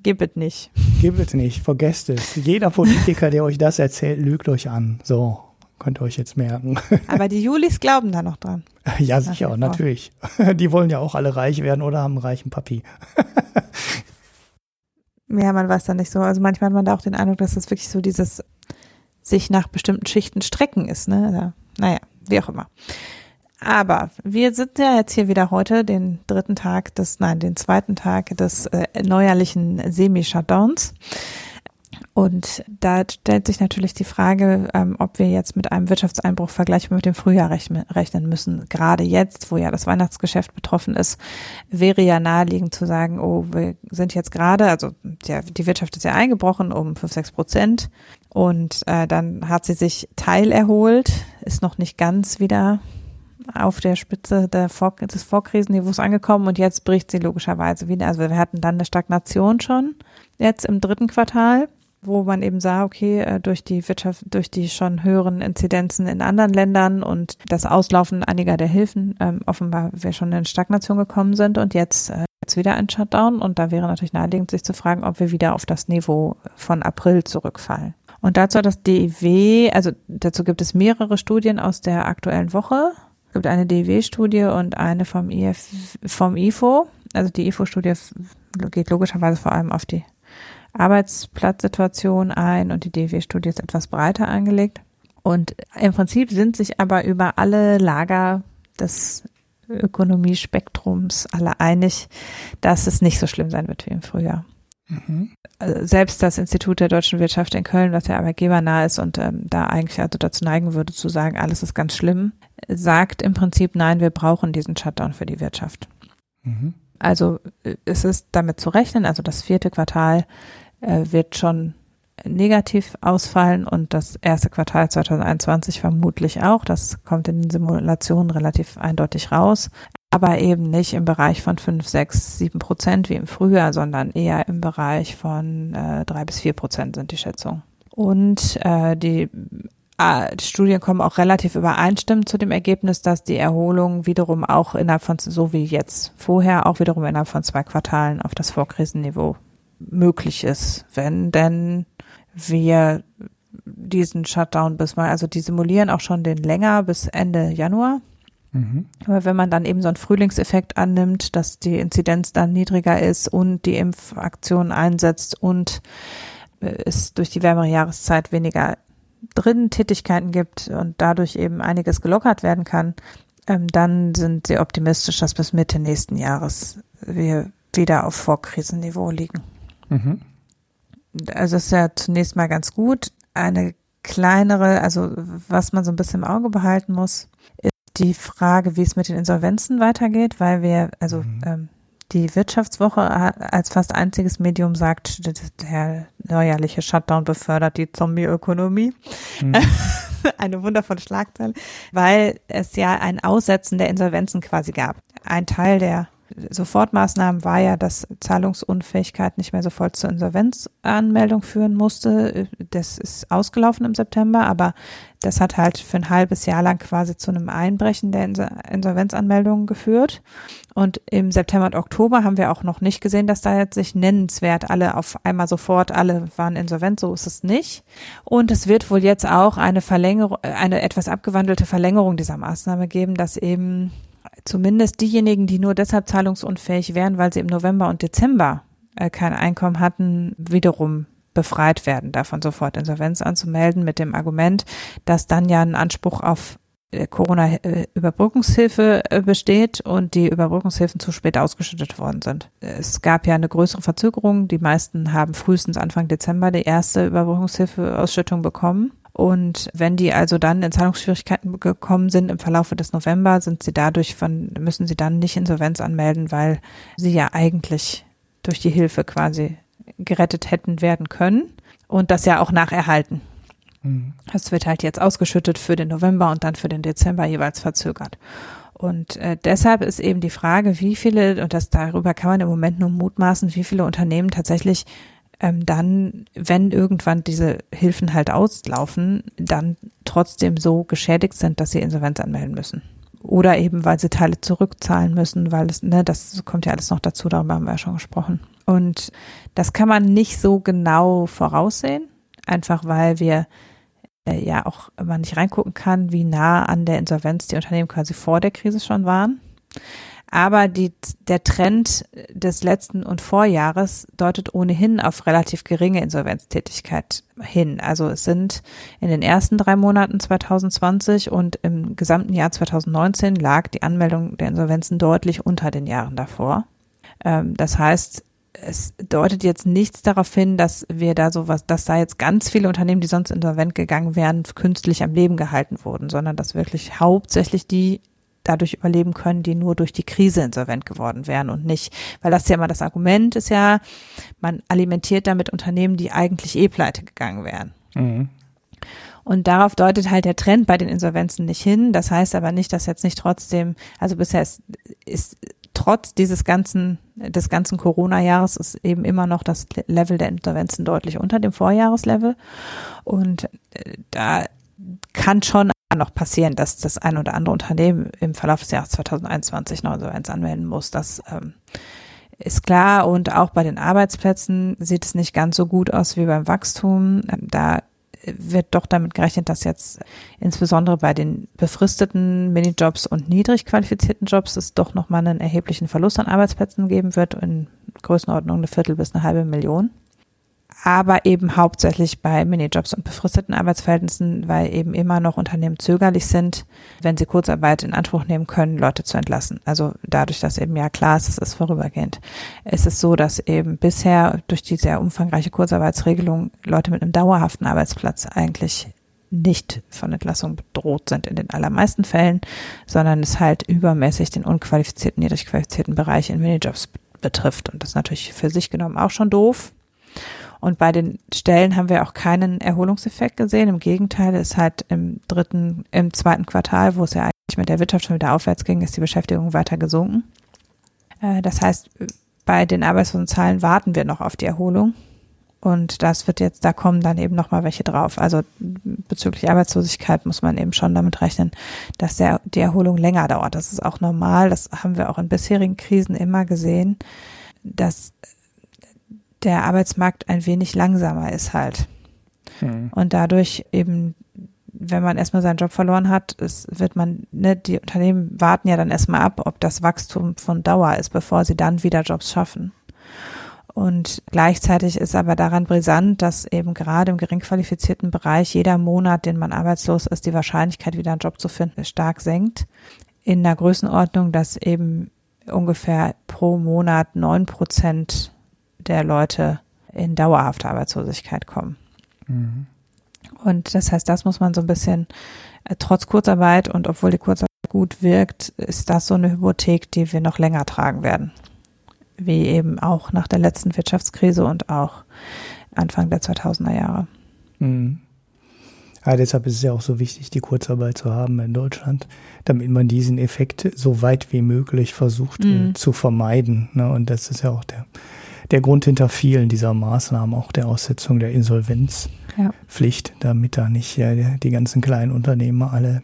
Gib es nicht. Gib es nicht, vergesst es. Jeder Politiker, der euch das erzählt, lügt euch an. So, könnt ihr euch jetzt merken. Aber die Julis glauben da noch dran. Ja, sicher, natürlich. Die wollen ja auch alle reich werden oder haben einen reichen Papi. Ja, man weiß da nicht so. Also manchmal hat man da auch den Eindruck, dass das wirklich so dieses sich nach bestimmten Schichten strecken ist. Ne? Naja, wie auch immer. Aber wir sind ja jetzt hier wieder heute, den dritten Tag des, nein, den zweiten Tag des äh, neuerlichen Semi-Shutdowns. Und da stellt sich natürlich die Frage, ähm, ob wir jetzt mit einem Wirtschaftseinbruch vergleichbar mit dem Frühjahr rechnen müssen. Gerade jetzt, wo ja das Weihnachtsgeschäft betroffen ist, wäre ja naheliegend zu sagen, oh, wir sind jetzt gerade, also ja, die Wirtschaft ist ja eingebrochen um 5, 6 Prozent und äh, dann hat sie sich teilerholt, ist noch nicht ganz wieder auf der Spitze der Vor des Vorkrisenniveaus angekommen und jetzt bricht sie logischerweise wieder. Also wir hatten dann eine Stagnation schon jetzt im dritten Quartal, wo man eben sah, okay, äh, durch die Wirtschaft, durch die schon höheren Inzidenzen in anderen Ländern und das Auslaufen einiger der Hilfen ähm, offenbar wir schon in Stagnation gekommen sind und jetzt äh, jetzt wieder ein Shutdown und da wäre natürlich naheliegend, sich zu fragen, ob wir wieder auf das Niveau von April zurückfallen. Und dazu hat das DIW, also dazu gibt es mehrere Studien aus der aktuellen Woche gibt eine DW-Studie und eine vom, IF, vom IFO. Also die IFO-Studie geht logischerweise vor allem auf die Arbeitsplatzsituation ein und die DW-Studie ist etwas breiter angelegt. Und im Prinzip sind sich aber über alle Lager des Ökonomiespektrums alle einig, dass es nicht so schlimm sein wird wie im Frühjahr. Mhm. Selbst das Institut der deutschen Wirtschaft in Köln, was ja arbeitgebernah ist und ähm, da eigentlich also dazu neigen würde zu sagen, alles ist ganz schlimm, sagt im Prinzip, nein, wir brauchen diesen Shutdown für die Wirtschaft. Mhm. Also äh, es ist damit zu rechnen, also das vierte Quartal äh, wird schon negativ ausfallen und das erste Quartal 2021 vermutlich auch. Das kommt in den Simulationen relativ eindeutig raus aber eben nicht im Bereich von 5, 6, 7 Prozent wie im Frühjahr, sondern eher im Bereich von äh, 3 bis 4 Prozent sind die Schätzungen. Und äh, die, äh, die Studien kommen auch relativ übereinstimmend zu dem Ergebnis, dass die Erholung wiederum auch innerhalb von, so wie jetzt vorher, auch wiederum innerhalb von zwei Quartalen auf das Vorkrisenniveau möglich ist, wenn denn wir diesen Shutdown bis mal, also die simulieren auch schon den länger bis Ende Januar Mhm. Aber wenn man dann eben so einen Frühlingseffekt annimmt, dass die Inzidenz dann niedriger ist und die Impfaktion einsetzt und äh, es durch die wärmere Jahreszeit weniger drinnen Tätigkeiten gibt und dadurch eben einiges gelockert werden kann, ähm, dann sind sie optimistisch, dass bis Mitte nächsten Jahres wir wieder auf Vorkrisenniveau liegen. Mhm. Also ist ja zunächst mal ganz gut. Eine kleinere, also was man so ein bisschen im Auge behalten muss, die Frage, wie es mit den Insolvenzen weitergeht, weil wir, also mhm. ähm, die Wirtschaftswoche als fast einziges Medium sagt, der neuerliche Shutdown befördert die Zombie-Ökonomie. Mhm. Eine wundervolle Schlagzeile, weil es ja ein Aussetzen der Insolvenzen quasi gab. Ein Teil der Sofortmaßnahmen war ja, dass Zahlungsunfähigkeit nicht mehr sofort zur Insolvenzanmeldung führen musste. Das ist ausgelaufen im September, aber das hat halt für ein halbes Jahr lang quasi zu einem Einbrechen der Insolvenzanmeldungen geführt. Und im September und Oktober haben wir auch noch nicht gesehen, dass da jetzt sich nennenswert alle auf einmal sofort alle waren insolvent. So ist es nicht. Und es wird wohl jetzt auch eine Verlängerung, eine etwas abgewandelte Verlängerung dieser Maßnahme geben, dass eben zumindest diejenigen, die nur deshalb zahlungsunfähig wären, weil sie im November und Dezember äh, kein Einkommen hatten, wiederum befreit werden, davon sofort Insolvenz anzumelden, mit dem Argument, dass dann ja ein Anspruch auf Corona-Überbrückungshilfe äh, besteht und die Überbrückungshilfen zu spät ausgeschüttet worden sind. Es gab ja eine größere Verzögerung. Die meisten haben frühestens Anfang Dezember die erste Überbrückungshilfeausschüttung bekommen. Und wenn die also dann in Zahlungsschwierigkeiten gekommen sind im Verlaufe des November, sind sie dadurch von, müssen sie dann nicht Insolvenz anmelden, weil sie ja eigentlich durch die Hilfe quasi gerettet hätten werden können und das ja auch nacherhalten. Mhm. Das wird halt jetzt ausgeschüttet für den November und dann für den Dezember jeweils verzögert. Und äh, deshalb ist eben die Frage, wie viele, und das darüber kann man im Moment nur mutmaßen, wie viele Unternehmen tatsächlich ähm, dann, wenn irgendwann diese Hilfen halt auslaufen, dann trotzdem so geschädigt sind, dass sie Insolvenz anmelden müssen. Oder eben, weil sie Teile zurückzahlen müssen, weil es, ne, das kommt ja alles noch dazu, darüber haben wir ja schon gesprochen. Und das kann man nicht so genau voraussehen, einfach weil wir ja auch immer nicht reingucken kann, wie nah an der Insolvenz die Unternehmen quasi vor der Krise schon waren. Aber die, der Trend des letzten und Vorjahres deutet ohnehin auf relativ geringe Insolvenztätigkeit hin. Also es sind in den ersten drei Monaten 2020 und im gesamten Jahr 2019 lag die Anmeldung der Insolvenzen deutlich unter den Jahren davor. Ähm, das heißt, es deutet jetzt nichts darauf hin, dass wir da sowas, dass da jetzt ganz viele Unternehmen, die sonst insolvent gegangen wären, künstlich am Leben gehalten wurden, sondern dass wirklich hauptsächlich die dadurch überleben können, die nur durch die Krise insolvent geworden wären und nicht, weil das ja immer das Argument ist ja, man alimentiert damit Unternehmen, die eigentlich eh pleite gegangen wären. Mhm. Und darauf deutet halt der Trend bei den Insolvenzen nicht hin. Das heißt aber nicht, dass jetzt nicht trotzdem, also bisher ist, ist trotz dieses ganzen, des ganzen Corona-Jahres ist eben immer noch das Level der Insolvenzen deutlich unter dem Vorjahreslevel. Und äh, da kann schon noch passieren, dass das ein oder andere Unternehmen im Verlauf des Jahres 2021 noch so eins anmelden muss. Das ähm, ist klar. Und auch bei den Arbeitsplätzen sieht es nicht ganz so gut aus wie beim Wachstum. Da wird doch damit gerechnet, dass jetzt insbesondere bei den befristeten Minijobs und niedrig qualifizierten Jobs es doch nochmal einen erheblichen Verlust an Arbeitsplätzen geben wird, in Größenordnung eine Viertel bis eine halbe Million aber eben hauptsächlich bei Minijobs und befristeten Arbeitsverhältnissen, weil eben immer noch Unternehmen zögerlich sind, wenn sie Kurzarbeit in Anspruch nehmen können, Leute zu entlassen. Also dadurch, dass eben ja klar ist, es ist vorübergehend. Es ist so, dass eben bisher durch die sehr umfangreiche Kurzarbeitsregelung Leute mit einem dauerhaften Arbeitsplatz eigentlich nicht von Entlassung bedroht sind in den allermeisten Fällen, sondern es halt übermäßig den unqualifizierten, niedrig qualifizierten Bereich in Minijobs betrifft. Und das ist natürlich für sich genommen auch schon doof. Und bei den Stellen haben wir auch keinen Erholungseffekt gesehen. Im Gegenteil, ist halt im dritten, im zweiten Quartal, wo es ja eigentlich mit der Wirtschaft schon wieder aufwärts ging, ist die Beschäftigung weiter gesunken. Äh, das heißt, bei den Arbeitslosenzahlen warten wir noch auf die Erholung. Und das wird jetzt, da kommen dann eben nochmal welche drauf. Also bezüglich Arbeitslosigkeit muss man eben schon damit rechnen, dass der, die Erholung länger dauert. Das ist auch normal. Das haben wir auch in bisherigen Krisen immer gesehen, dass der Arbeitsmarkt ein wenig langsamer ist halt. Hm. Und dadurch eben, wenn man erstmal seinen Job verloren hat, es wird man, ne, die Unternehmen warten ja dann erstmal ab, ob das Wachstum von Dauer ist, bevor sie dann wieder Jobs schaffen. Und gleichzeitig ist aber daran brisant, dass eben gerade im gering qualifizierten Bereich jeder Monat, den man arbeitslos ist, die Wahrscheinlichkeit, wieder einen Job zu finden, stark senkt. In der Größenordnung, dass eben ungefähr pro Monat neun Prozent der Leute in dauerhafte Arbeitslosigkeit kommen. Mhm. Und das heißt, das muss man so ein bisschen, äh, trotz Kurzarbeit und obwohl die Kurzarbeit gut wirkt, ist das so eine Hypothek, die wir noch länger tragen werden. Wie eben auch nach der letzten Wirtschaftskrise und auch Anfang der 2000er Jahre. Mhm. Ja, deshalb ist es ja auch so wichtig, die Kurzarbeit zu haben in Deutschland, damit man diesen Effekt so weit wie möglich versucht mhm. zu vermeiden. Ne? Und das ist ja auch der, der Grund hinter vielen dieser Maßnahmen, auch der Aussetzung der Insolvenzpflicht, ja. damit da nicht ja, die ganzen kleinen Unternehmer alle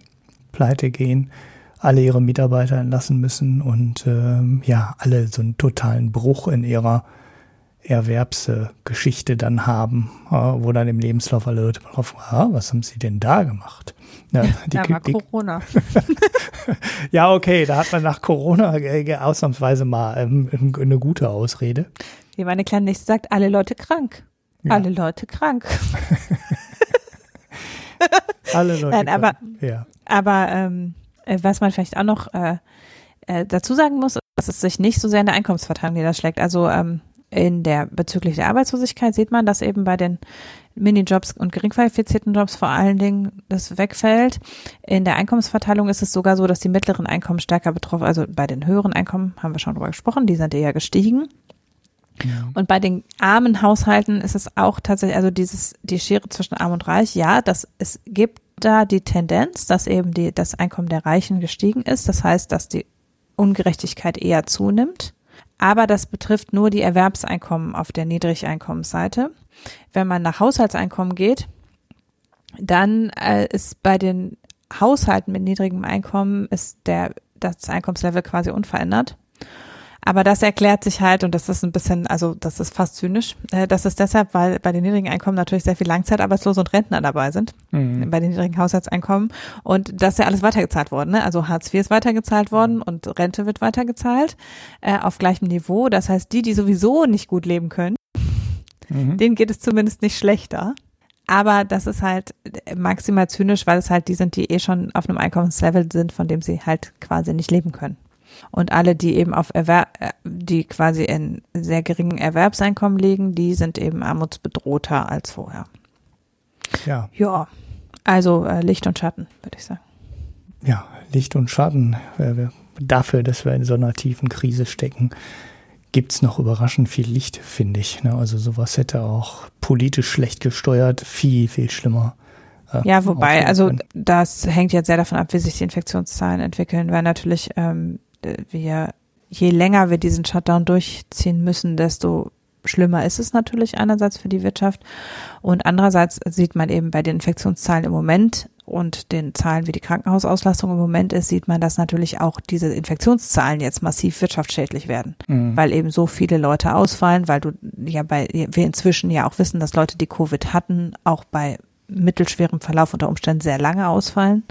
pleite gehen, alle ihre Mitarbeiter entlassen müssen und ähm, ja, alle so einen totalen Bruch in ihrer Erwerbsgeschichte dann haben, äh, wo dann im Lebenslauf alle Leute drauf, ah, was haben sie denn da gemacht? Ja, die, da war die, Corona. ja, okay, da hat man nach Corona äh, ausnahmsweise mal ähm, eine gute Ausrede. Wie meine kleine Nichte sagt, alle Leute krank. Ja. Alle Leute krank. alle Leute Nein, aber, ja. aber ähm, äh, was man vielleicht auch noch äh, äh, dazu sagen muss, dass es sich nicht so sehr in der Einkommensverteilung niederschlägt. Also ähm, in der bezüglich der Arbeitslosigkeit sieht man, dass eben bei den Minijobs und geringqualifizierten Jobs vor allen Dingen das wegfällt. In der Einkommensverteilung ist es sogar so, dass die mittleren Einkommen stärker betroffen, also bei den höheren Einkommen haben wir schon drüber gesprochen, die sind eher gestiegen. Und bei den armen Haushalten ist es auch tatsächlich, also dieses, die Schere zwischen Arm und Reich, ja, dass es gibt da die Tendenz, dass eben die, das Einkommen der Reichen gestiegen ist. Das heißt, dass die Ungerechtigkeit eher zunimmt. Aber das betrifft nur die Erwerbseinkommen auf der Niedrigeinkommensseite. Wenn man nach Haushaltseinkommen geht, dann äh, ist bei den Haushalten mit niedrigem Einkommen ist der, das Einkommenslevel quasi unverändert. Aber das erklärt sich halt, und das ist ein bisschen, also das ist fast zynisch, äh, das ist deshalb, weil bei den niedrigen Einkommen natürlich sehr viel Langzeitarbeitslose und Rentner dabei sind, mhm. bei den niedrigen Haushaltseinkommen. Und das ist ja alles weitergezahlt worden. Ne? Also Hartz IV ist weitergezahlt worden und Rente wird weitergezahlt äh, auf gleichem Niveau. Das heißt, die, die sowieso nicht gut leben können, mhm. denen geht es zumindest nicht schlechter. Aber das ist halt maximal zynisch, weil es halt die sind, die eh schon auf einem Einkommenslevel sind, von dem sie halt quasi nicht leben können. Und alle, die eben auf Erwerb, äh, die quasi in sehr geringen Erwerbseinkommen liegen, die sind eben armutsbedrohter als vorher. Ja. Ja. Also äh, Licht und Schatten, würde ich sagen. Ja, Licht und Schatten. Dafür, dass wir in so einer tiefen Krise stecken, gibt es noch überraschend viel Licht, finde ich. Ne? Also sowas hätte auch politisch schlecht gesteuert viel, viel schlimmer. Äh, ja, wobei, also das hängt jetzt sehr davon ab, wie sich die Infektionszahlen entwickeln, weil natürlich ähm, wir, je länger wir diesen Shutdown durchziehen müssen, desto schlimmer ist es natürlich einerseits für die Wirtschaft und andererseits sieht man eben bei den Infektionszahlen im Moment und den Zahlen, wie die Krankenhausauslastung im Moment ist, sieht man, dass natürlich auch diese Infektionszahlen jetzt massiv wirtschaftsschädlich werden, mhm. weil eben so viele Leute ausfallen, weil du ja bei, wir inzwischen ja auch wissen, dass Leute, die Covid hatten, auch bei mittelschwerem Verlauf unter Umständen sehr lange ausfallen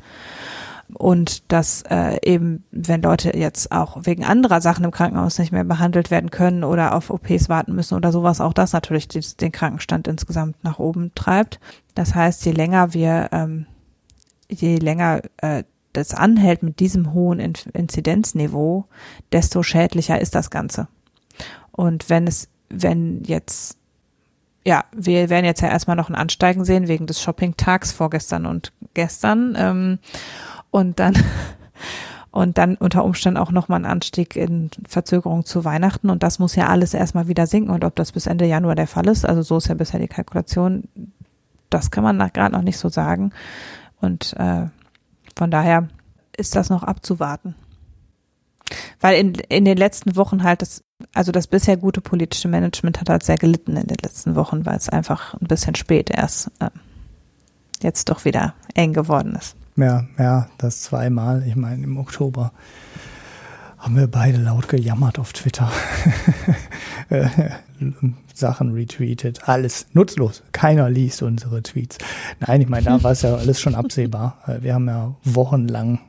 und dass äh, eben, wenn Leute jetzt auch wegen anderer Sachen im Krankenhaus nicht mehr behandelt werden können oder auf OPs warten müssen oder sowas, auch das natürlich den Krankenstand insgesamt nach oben treibt. Das heißt, je länger wir, ähm, je länger äh, das anhält mit diesem hohen Inzidenzniveau, desto schädlicher ist das Ganze. Und wenn es, wenn jetzt ja, wir werden jetzt ja erstmal noch ein Ansteigen sehen wegen des Shopping-Tags vorgestern und gestern. Ähm, und dann und dann unter Umständen auch nochmal ein Anstieg in Verzögerung zu Weihnachten. Und das muss ja alles erstmal wieder sinken. Und ob das bis Ende Januar der Fall ist, also so ist ja bisher die Kalkulation, das kann man gerade noch nicht so sagen. Und äh, von daher ist das noch abzuwarten. Weil in, in den letzten Wochen halt das, also das bisher gute politische Management hat halt sehr gelitten in den letzten Wochen, weil es einfach ein bisschen spät erst äh, jetzt doch wieder eng geworden ist. Ja, ja, das zweimal. Ich meine, im Oktober haben wir beide laut gejammert auf Twitter. Sachen retweetet, alles nutzlos. Keiner liest unsere Tweets. Nein, ich meine, da war es ja alles schon absehbar. Wir haben ja wochenlang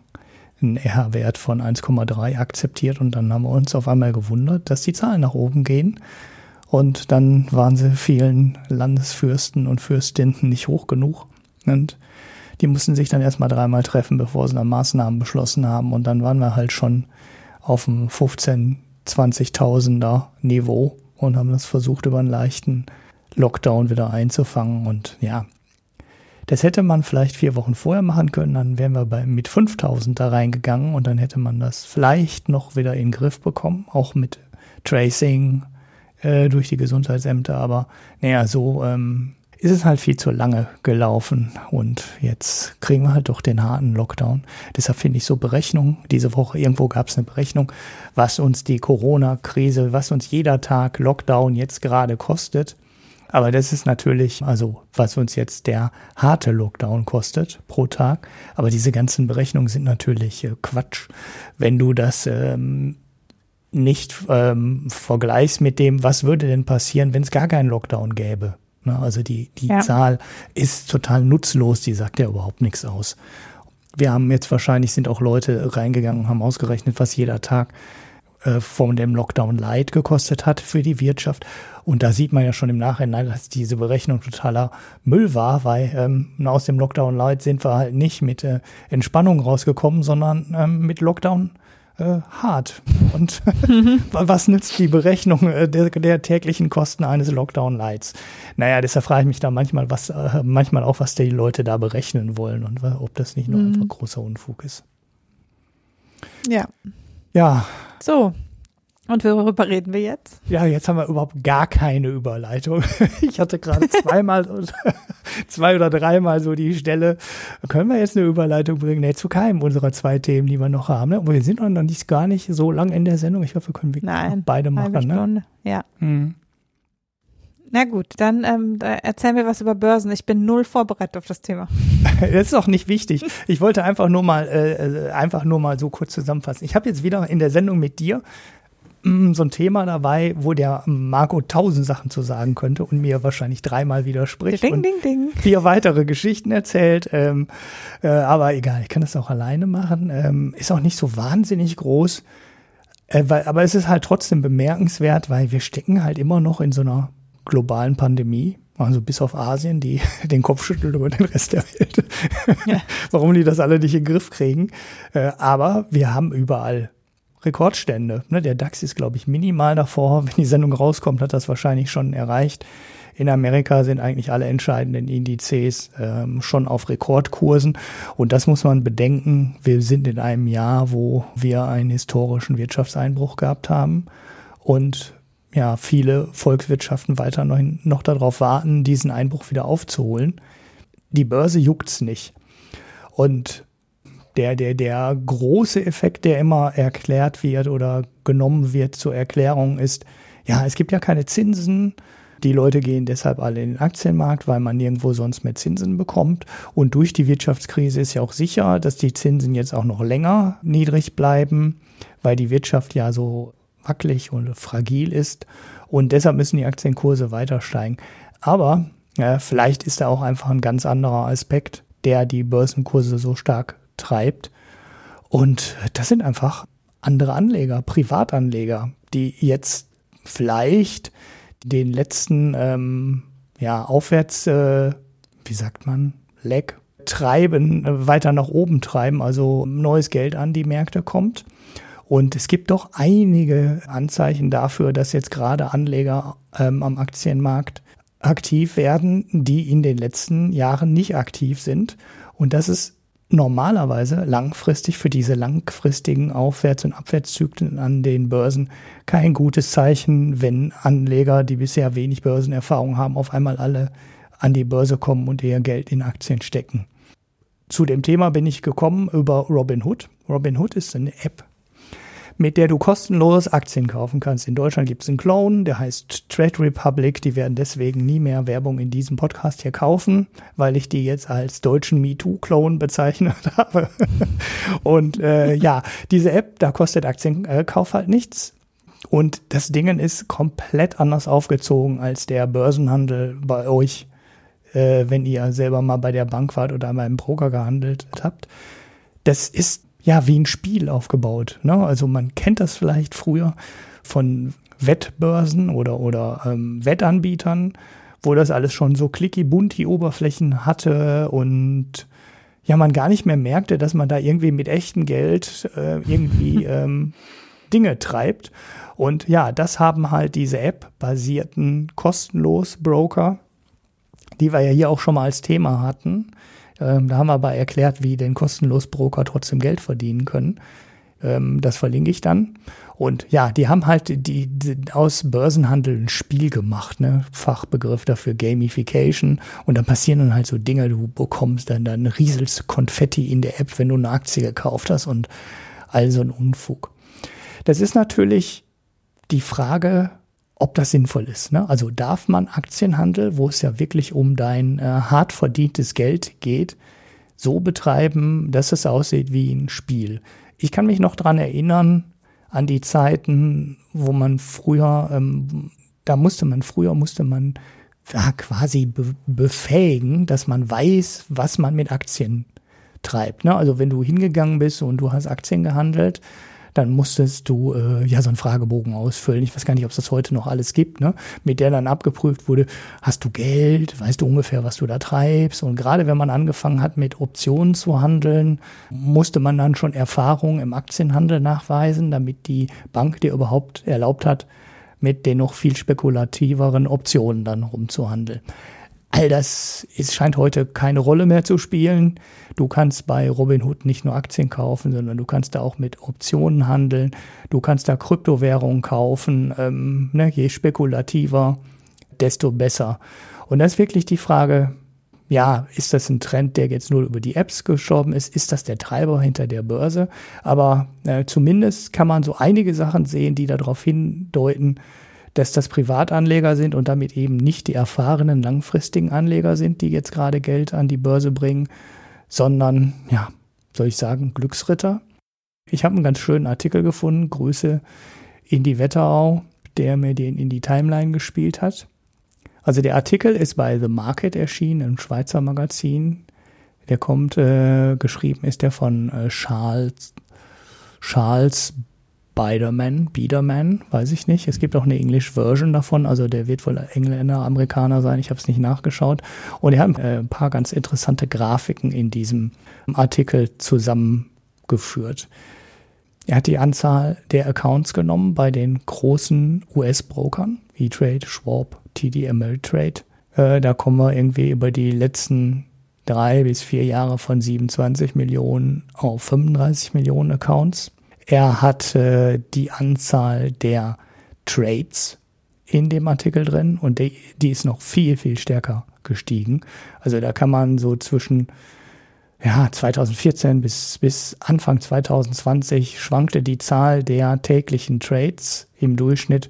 einen R-Wert von 1,3 akzeptiert und dann haben wir uns auf einmal gewundert, dass die Zahlen nach oben gehen. Und dann waren sie vielen Landesfürsten und Fürstinnen nicht hoch genug. Und die mussten sich dann erstmal dreimal treffen, bevor sie dann Maßnahmen beschlossen haben. Und dann waren wir halt schon auf dem 15, 20.000er Niveau und haben das versucht, über einen leichten Lockdown wieder einzufangen. Und ja, das hätte man vielleicht vier Wochen vorher machen können, dann wären wir bei, mit 5000 da reingegangen und dann hätte man das vielleicht noch wieder in den Griff bekommen, auch mit Tracing äh, durch die Gesundheitsämter. Aber naja, so ähm, ist es halt viel zu lange gelaufen und jetzt kriegen wir halt doch den harten Lockdown. Deshalb finde ich so Berechnungen, diese Woche irgendwo gab es eine Berechnung, was uns die Corona-Krise, was uns jeder Tag Lockdown jetzt gerade kostet. Aber das ist natürlich, also was uns jetzt der harte Lockdown kostet pro Tag. Aber diese ganzen Berechnungen sind natürlich äh, Quatsch. Wenn du das ähm, nicht ähm, vergleichst mit dem, was würde denn passieren, wenn es gar keinen Lockdown gäbe. Ne? Also die, die ja. Zahl ist total nutzlos, die sagt ja überhaupt nichts aus. Wir haben jetzt wahrscheinlich sind auch Leute reingegangen und haben ausgerechnet, was jeder Tag äh, von dem Lockdown Light gekostet hat für die Wirtschaft. Und da sieht man ja schon im Nachhinein, dass diese Berechnung totaler Müll war, weil ähm, aus dem Lockdown Light sind wir halt nicht mit äh, Entspannung rausgekommen, sondern ähm, mit Lockdown äh, hart. Und was nützt die Berechnung äh, der, der, täglichen Kosten eines Lockdown-Lights? Naja, deshalb frage ich mich da manchmal, was, äh, manchmal auch, was die Leute da berechnen wollen und ob das nicht nur mhm. einfach großer Unfug ist. Ja. Ja. So. Und worüber reden wir jetzt? Ja, jetzt haben wir überhaupt gar keine Überleitung. Ich hatte gerade zweimal, zwei oder dreimal so die Stelle. Können wir jetzt eine Überleitung bringen? Nee, zu keinem unserer zwei Themen, die wir noch haben. Ne? Aber wir sind noch nicht gar nicht so lang in der Sendung. Ich hoffe, wir können Nein, beide machen. Halbe Stunde, ne? ja. Hm. Na gut, dann ähm, da erzählen wir was über Börsen. Ich bin null vorbereitet auf das Thema. das ist auch nicht wichtig. Ich wollte einfach nur mal äh, äh einfach nur mal so kurz zusammenfassen. Ich habe jetzt wieder in der Sendung mit dir so ein Thema dabei, wo der Marco tausend Sachen zu sagen könnte und mir wahrscheinlich dreimal widerspricht ding, und ding, ding. vier weitere Geschichten erzählt. Ähm, äh, aber egal, ich kann das auch alleine machen. Ähm, ist auch nicht so wahnsinnig groß. Äh, weil, aber es ist halt trotzdem bemerkenswert, weil wir stecken halt immer noch in so einer globalen Pandemie, also bis auf Asien, die den Kopf schüttelt über den Rest der Welt, ja. warum die das alle nicht in den Griff kriegen. Äh, aber wir haben überall Rekordstände. Ne? Der DAX ist, glaube ich, minimal davor. Wenn die Sendung rauskommt, hat das wahrscheinlich schon erreicht. In Amerika sind eigentlich alle entscheidenden Indizes ähm, schon auf Rekordkursen. Und das muss man bedenken. Wir sind in einem Jahr, wo wir einen historischen Wirtschaftseinbruch gehabt haben. Und ja, viele Volkswirtschaften weiter noch, noch darauf warten, diesen Einbruch wieder aufzuholen. Die Börse juckt's nicht. Und der, der, der große Effekt, der immer erklärt wird oder genommen wird zur Erklärung, ist, ja, es gibt ja keine Zinsen. Die Leute gehen deshalb alle in den Aktienmarkt, weil man nirgendwo sonst mehr Zinsen bekommt. Und durch die Wirtschaftskrise ist ja auch sicher, dass die Zinsen jetzt auch noch länger niedrig bleiben, weil die Wirtschaft ja so wackelig und fragil ist. Und deshalb müssen die Aktienkurse weiter steigen. Aber ja, vielleicht ist da auch einfach ein ganz anderer Aspekt, der die Börsenkurse so stark treibt. Und das sind einfach andere Anleger, Privatanleger, die jetzt vielleicht den letzten ähm, ja, Aufwärts, äh, wie sagt man, Leg treiben, äh, weiter nach oben treiben, also neues Geld an die Märkte kommt. Und es gibt doch einige Anzeichen dafür, dass jetzt gerade Anleger ähm, am Aktienmarkt aktiv werden, die in den letzten Jahren nicht aktiv sind. Und das ist normalerweise langfristig für diese langfristigen Aufwärts- und Abwärtszyklen an den Börsen kein gutes Zeichen, wenn Anleger, die bisher wenig Börsenerfahrung haben, auf einmal alle an die Börse kommen und ihr Geld in Aktien stecken. Zu dem Thema bin ich gekommen über Robinhood. Robinhood ist eine App, mit der du kostenlos Aktien kaufen kannst. In Deutschland gibt es einen Clone, der heißt Trade Republic. Die werden deswegen nie mehr Werbung in diesem Podcast hier kaufen, weil ich die jetzt als deutschen MeToo-Clone bezeichnet habe. Und äh, ja, diese App, da kostet Aktienkauf halt nichts. Und das Ding ist komplett anders aufgezogen als der Börsenhandel bei euch, äh, wenn ihr selber mal bei der Bank wart oder beim Broker gehandelt habt. Das ist ja, wie ein Spiel aufgebaut. Ne? Also man kennt das vielleicht früher von Wettbörsen oder, oder ähm, Wettanbietern, wo das alles schon so clicky bunti Oberflächen hatte und ja, man gar nicht mehr merkte, dass man da irgendwie mit echtem Geld äh, irgendwie ähm, Dinge treibt. Und ja, das haben halt diese App-basierten kostenlos Broker, die wir ja hier auch schon mal als Thema hatten, ähm, da haben wir aber erklärt, wie denn kostenlos Broker trotzdem Geld verdienen können. Ähm, das verlinke ich dann. Und ja, die haben halt die, die, aus Börsenhandel ein Spiel gemacht, ne? Fachbegriff dafür Gamification. Und dann passieren dann halt so Dinge, du bekommst dann, dann rieselst Konfetti in der App, wenn du eine Aktie gekauft hast und all so ein Unfug. Das ist natürlich die Frage, ob das sinnvoll ist. Ne? Also darf man Aktienhandel, wo es ja wirklich um dein äh, hart verdientes Geld geht, so betreiben, dass es aussieht wie ein Spiel. Ich kann mich noch dran erinnern an die Zeiten, wo man früher, ähm, da musste man früher musste man ja, quasi be befähigen, dass man weiß, was man mit Aktien treibt. Ne? Also wenn du hingegangen bist und du hast Aktien gehandelt, dann musstest du äh, ja so einen Fragebogen ausfüllen. Ich weiß gar nicht, ob es das heute noch alles gibt, ne? mit der dann abgeprüft wurde, hast du Geld, weißt du ungefähr, was du da treibst. Und gerade wenn man angefangen hat, mit Optionen zu handeln, musste man dann schon Erfahrung im Aktienhandel nachweisen, damit die Bank dir überhaupt erlaubt hat, mit den noch viel spekulativeren Optionen dann rumzuhandeln. All das ist, scheint heute keine Rolle mehr zu spielen. Du kannst bei Robinhood nicht nur Aktien kaufen, sondern du kannst da auch mit Optionen handeln. Du kannst da Kryptowährungen kaufen. Ähm, ne, je spekulativer, desto besser. Und das ist wirklich die Frage, ja, ist das ein Trend, der jetzt nur über die Apps geschoben ist? Ist das der Treiber hinter der Börse? Aber äh, zumindest kann man so einige Sachen sehen, die darauf hindeuten, dass das Privatanleger sind und damit eben nicht die erfahrenen langfristigen Anleger sind, die jetzt gerade Geld an die Börse bringen, sondern, ja, soll ich sagen, Glücksritter. Ich habe einen ganz schönen Artikel gefunden, Grüße in die Wetterau, der mir den in die Timeline gespielt hat. Also der Artikel ist bei The Market erschienen, ein Schweizer Magazin. Der kommt, äh, geschrieben ist der von äh, Charles, Charles Biderman, Biederman, weiß ich nicht. Es gibt auch eine English Version davon, also der wird wohl Engländer, Amerikaner sein, ich habe es nicht nachgeschaut. Und er hat äh, ein paar ganz interessante Grafiken in diesem Artikel zusammengeführt. Er hat die Anzahl der Accounts genommen bei den großen US-Brokern, E-Trade, Schwab, TD Ameritrade. Äh, da kommen wir irgendwie über die letzten drei bis vier Jahre von 27 Millionen auf 35 Millionen Accounts. Er hat äh, die Anzahl der Trades in dem Artikel drin und die, die ist noch viel, viel stärker gestiegen. Also da kann man so zwischen ja, 2014 bis, bis Anfang 2020 schwankte die Zahl der täglichen Trades im Durchschnitt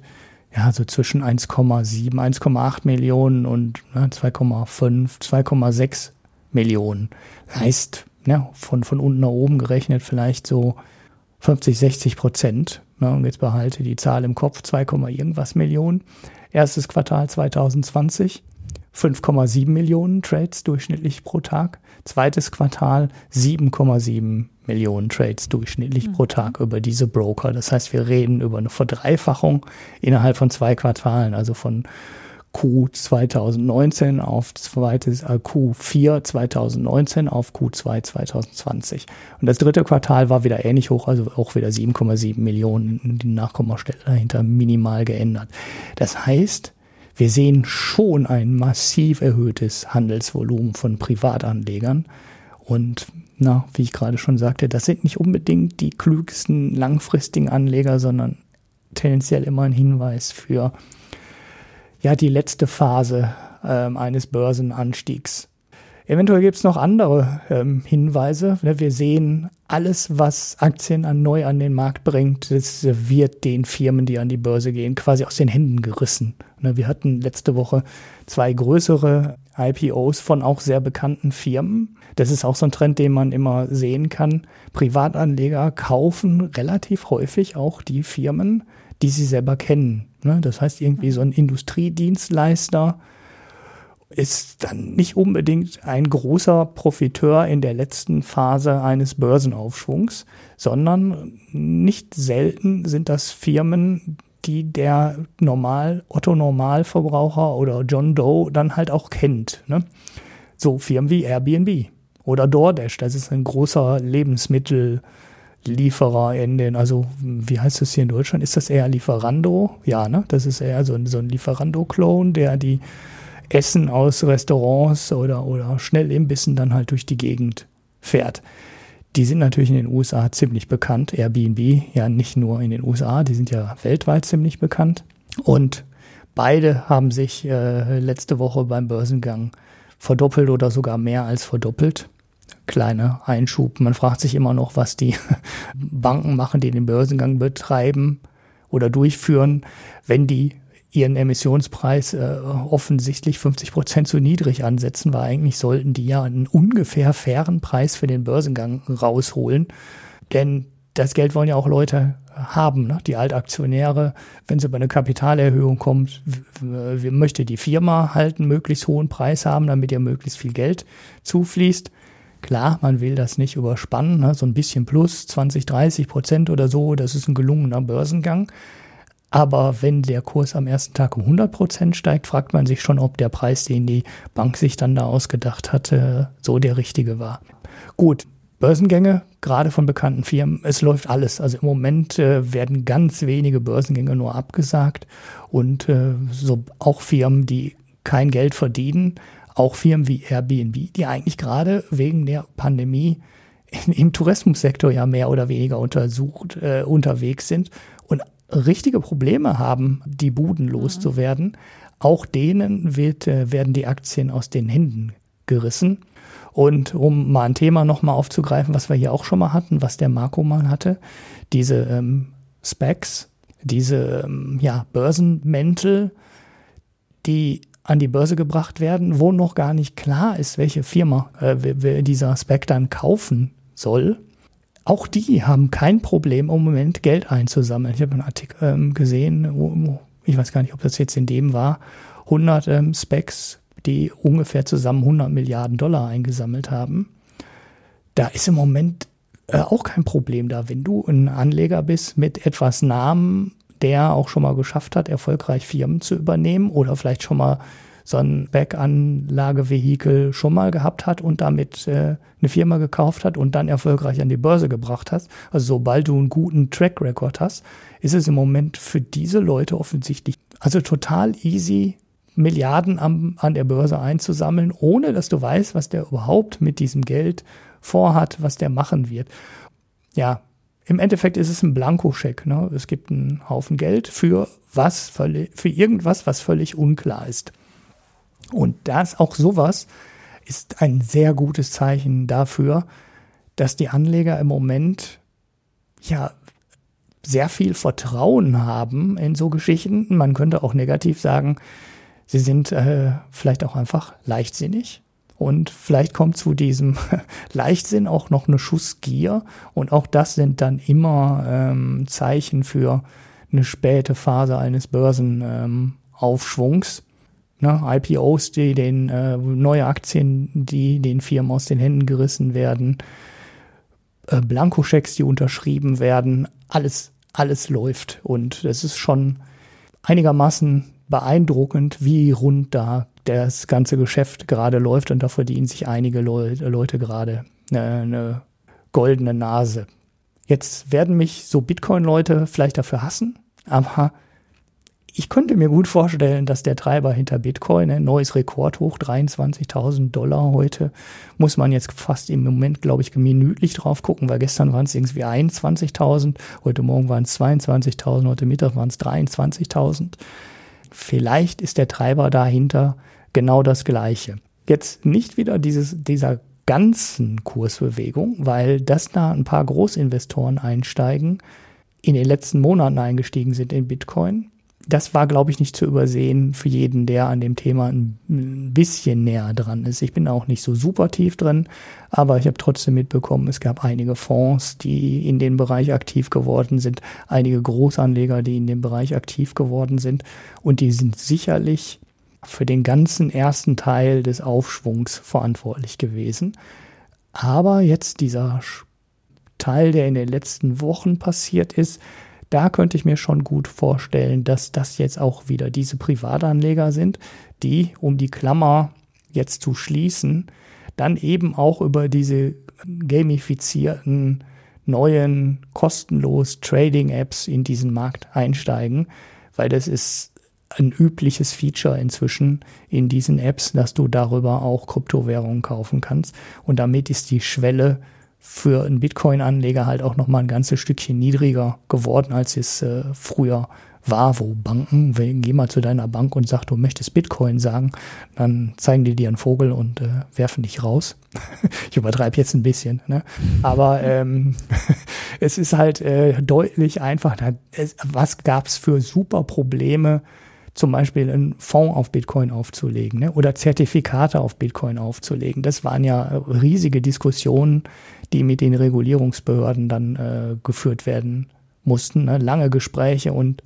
ja, so zwischen 1,7, 1,8 Millionen und ne, 2,5, 2,6 Millionen. Heißt, ja, von, von unten nach oben gerechnet vielleicht so 50, 60 Prozent. Ne, und jetzt behalte die Zahl im Kopf, 2, irgendwas Millionen. Erstes Quartal 2020, 5,7 Millionen Trades durchschnittlich pro Tag. Zweites Quartal 7,7 Millionen Trades durchschnittlich mhm. pro Tag über diese Broker. Das heißt, wir reden über eine Verdreifachung innerhalb von zwei Quartalen, also von Q 2019 auf zweites, äh, Q4 2019 auf Q2 2020. Und das dritte Quartal war wieder ähnlich hoch, also auch wieder 7,7 Millionen, die Nachkommastelle dahinter minimal geändert. Das heißt, wir sehen schon ein massiv erhöhtes Handelsvolumen von Privatanlegern. Und na, wie ich gerade schon sagte, das sind nicht unbedingt die klügsten langfristigen Anleger, sondern tendenziell immer ein Hinweis für ja die letzte Phase ähm, eines Börsenanstiegs. Eventuell gibt es noch andere ähm, Hinweise. Ne, wir sehen, alles, was Aktien an neu an den Markt bringt, das wird den Firmen, die an die Börse gehen, quasi aus den Händen gerissen. Ne, wir hatten letzte Woche zwei größere IPOs von auch sehr bekannten Firmen. Das ist auch so ein Trend, den man immer sehen kann. Privatanleger kaufen relativ häufig auch die Firmen, die sie selber kennen. Ne? Das heißt, irgendwie so ein Industriedienstleister ist dann nicht unbedingt ein großer Profiteur in der letzten Phase eines Börsenaufschwungs, sondern nicht selten sind das Firmen, die der normal Otto Normalverbraucher oder John Doe dann halt auch kennt. Ne? So Firmen wie Airbnb oder DoorDash, das ist ein großer Lebensmittel Lieferer in den, also wie heißt das hier in Deutschland? Ist das eher Lieferando? Ja, ne? Das ist eher so ein, so ein Lieferando-Clone, der die Essen aus Restaurants oder, oder Schnellimbissen dann halt durch die Gegend fährt. Die sind natürlich in den USA ziemlich bekannt. Airbnb ja nicht nur in den USA, die sind ja weltweit ziemlich bekannt. Und beide haben sich äh, letzte Woche beim Börsengang verdoppelt oder sogar mehr als verdoppelt kleiner Einschub. Man fragt sich immer noch, was die Banken machen, die den Börsengang betreiben oder durchführen, wenn die ihren Emissionspreis äh, offensichtlich 50 Prozent zu niedrig ansetzen, weil eigentlich sollten die ja einen ungefähr fairen Preis für den Börsengang rausholen. Denn das Geld wollen ja auch Leute haben, ne? die Altaktionäre, wenn sie bei einer Kapitalerhöhung kommt, möchte die Firma halt einen möglichst hohen Preis haben, damit ihr möglichst viel Geld zufließt. Klar, man will das nicht überspannen, ne? so ein bisschen plus 20, 30 Prozent oder so, das ist ein gelungener Börsengang. Aber wenn der Kurs am ersten Tag um 100 Prozent steigt, fragt man sich schon, ob der Preis, den die Bank sich dann da ausgedacht hatte, so der richtige war. Gut, Börsengänge, gerade von bekannten Firmen, es läuft alles. Also im Moment äh, werden ganz wenige Börsengänge nur abgesagt und äh, so auch Firmen, die kein Geld verdienen, auch Firmen wie Airbnb, die eigentlich gerade wegen der Pandemie im Tourismussektor ja mehr oder weniger untersucht, äh, unterwegs sind und richtige Probleme haben, die Buden loszuwerden. Mhm. Auch denen wird, äh, werden die Aktien aus den Händen gerissen. Und um mal ein Thema nochmal aufzugreifen, was wir hier auch schon mal hatten, was der Marco mal hatte, diese ähm, Specs, diese ähm, ja, Börsenmäntel, die an die Börse gebracht werden, wo noch gar nicht klar ist, welche Firma äh, dieser Spec dann kaufen soll. Auch die haben kein Problem, im Moment Geld einzusammeln. Ich habe einen Artikel ähm, gesehen, wo, ich weiß gar nicht, ob das jetzt in dem war, 100 ähm, Specs die ungefähr zusammen 100 Milliarden Dollar eingesammelt haben. Da ist im Moment äh, auch kein Problem da. Wenn du ein Anleger bist mit etwas Namen, der auch schon mal geschafft hat, erfolgreich Firmen zu übernehmen oder vielleicht schon mal so ein Backanlagevehikel schon mal gehabt hat und damit äh, eine Firma gekauft hat und dann erfolgreich an die Börse gebracht hast, also sobald du einen guten Track Record hast, ist es im Moment für diese Leute offensichtlich also total easy Milliarden am, an der Börse einzusammeln, ohne dass du weißt, was der überhaupt mit diesem Geld vorhat, was der machen wird. Ja, im Endeffekt ist es ein Blankoscheck. Ne? Es gibt einen Haufen Geld für was, für irgendwas, was völlig unklar ist. Und das, auch sowas, ist ein sehr gutes Zeichen dafür, dass die Anleger im Moment ja sehr viel Vertrauen haben in so Geschichten. Man könnte auch negativ sagen, Sie sind äh, vielleicht auch einfach leichtsinnig. Und vielleicht kommt zu diesem Leichtsinn auch noch eine Schussgier. Und auch das sind dann immer ähm, Zeichen für eine späte Phase eines Börsenaufschwungs. Ähm, ne? IPOs, die den äh, neue Aktien, die den Firmen aus den Händen gerissen werden, äh, Blankoschecks, die unterschrieben werden, alles, alles läuft. Und das ist schon einigermaßen beeindruckend, wie rund da das ganze Geschäft gerade läuft und da verdienen sich einige Leute, Leute gerade eine, eine goldene Nase. Jetzt werden mich so Bitcoin-Leute vielleicht dafür hassen, aber ich könnte mir gut vorstellen, dass der Treiber hinter Bitcoin, ein neues Rekordhoch, 23.000 Dollar heute, muss man jetzt fast im Moment, glaube ich, minütlich drauf gucken, weil gestern waren es irgendwie 21.000, heute Morgen waren es 22.000, heute Mittag waren es 23.000. Vielleicht ist der Treiber dahinter genau das Gleiche. Jetzt nicht wieder dieses, dieser ganzen Kursbewegung, weil das da ein paar Großinvestoren einsteigen, in den letzten Monaten eingestiegen sind in Bitcoin das war, glaube ich, nicht zu übersehen für jeden, der an dem Thema ein bisschen näher dran ist. Ich bin auch nicht so super tief drin, aber ich habe trotzdem mitbekommen, es gab einige Fonds, die in den Bereich aktiv geworden sind, einige Großanleger, die in dem Bereich aktiv geworden sind und die sind sicherlich für den ganzen ersten Teil des Aufschwungs verantwortlich gewesen. Aber jetzt dieser Teil, der in den letzten Wochen passiert ist, da könnte ich mir schon gut vorstellen, dass das jetzt auch wieder diese Privatanleger sind, die, um die Klammer jetzt zu schließen, dann eben auch über diese gamifizierten neuen kostenlos Trading-Apps in diesen Markt einsteigen, weil das ist ein übliches Feature inzwischen in diesen Apps, dass du darüber auch Kryptowährungen kaufen kannst. Und damit ist die Schwelle für einen Bitcoin-Anleger halt auch noch mal ein ganzes Stückchen niedriger geworden, als es äh, früher war, wo Banken, wenn, geh mal zu deiner Bank und sag, du möchtest Bitcoin sagen, dann zeigen die dir einen Vogel und äh, werfen dich raus. ich übertreibe jetzt ein bisschen, ne? aber ähm, es ist halt äh, deutlich einfach, was gab's für super Probleme, zum Beispiel einen Fonds auf Bitcoin aufzulegen ne? oder Zertifikate auf Bitcoin aufzulegen. Das waren ja riesige Diskussionen, die mit den Regulierungsbehörden dann äh, geführt werden mussten. Ne? Lange Gespräche und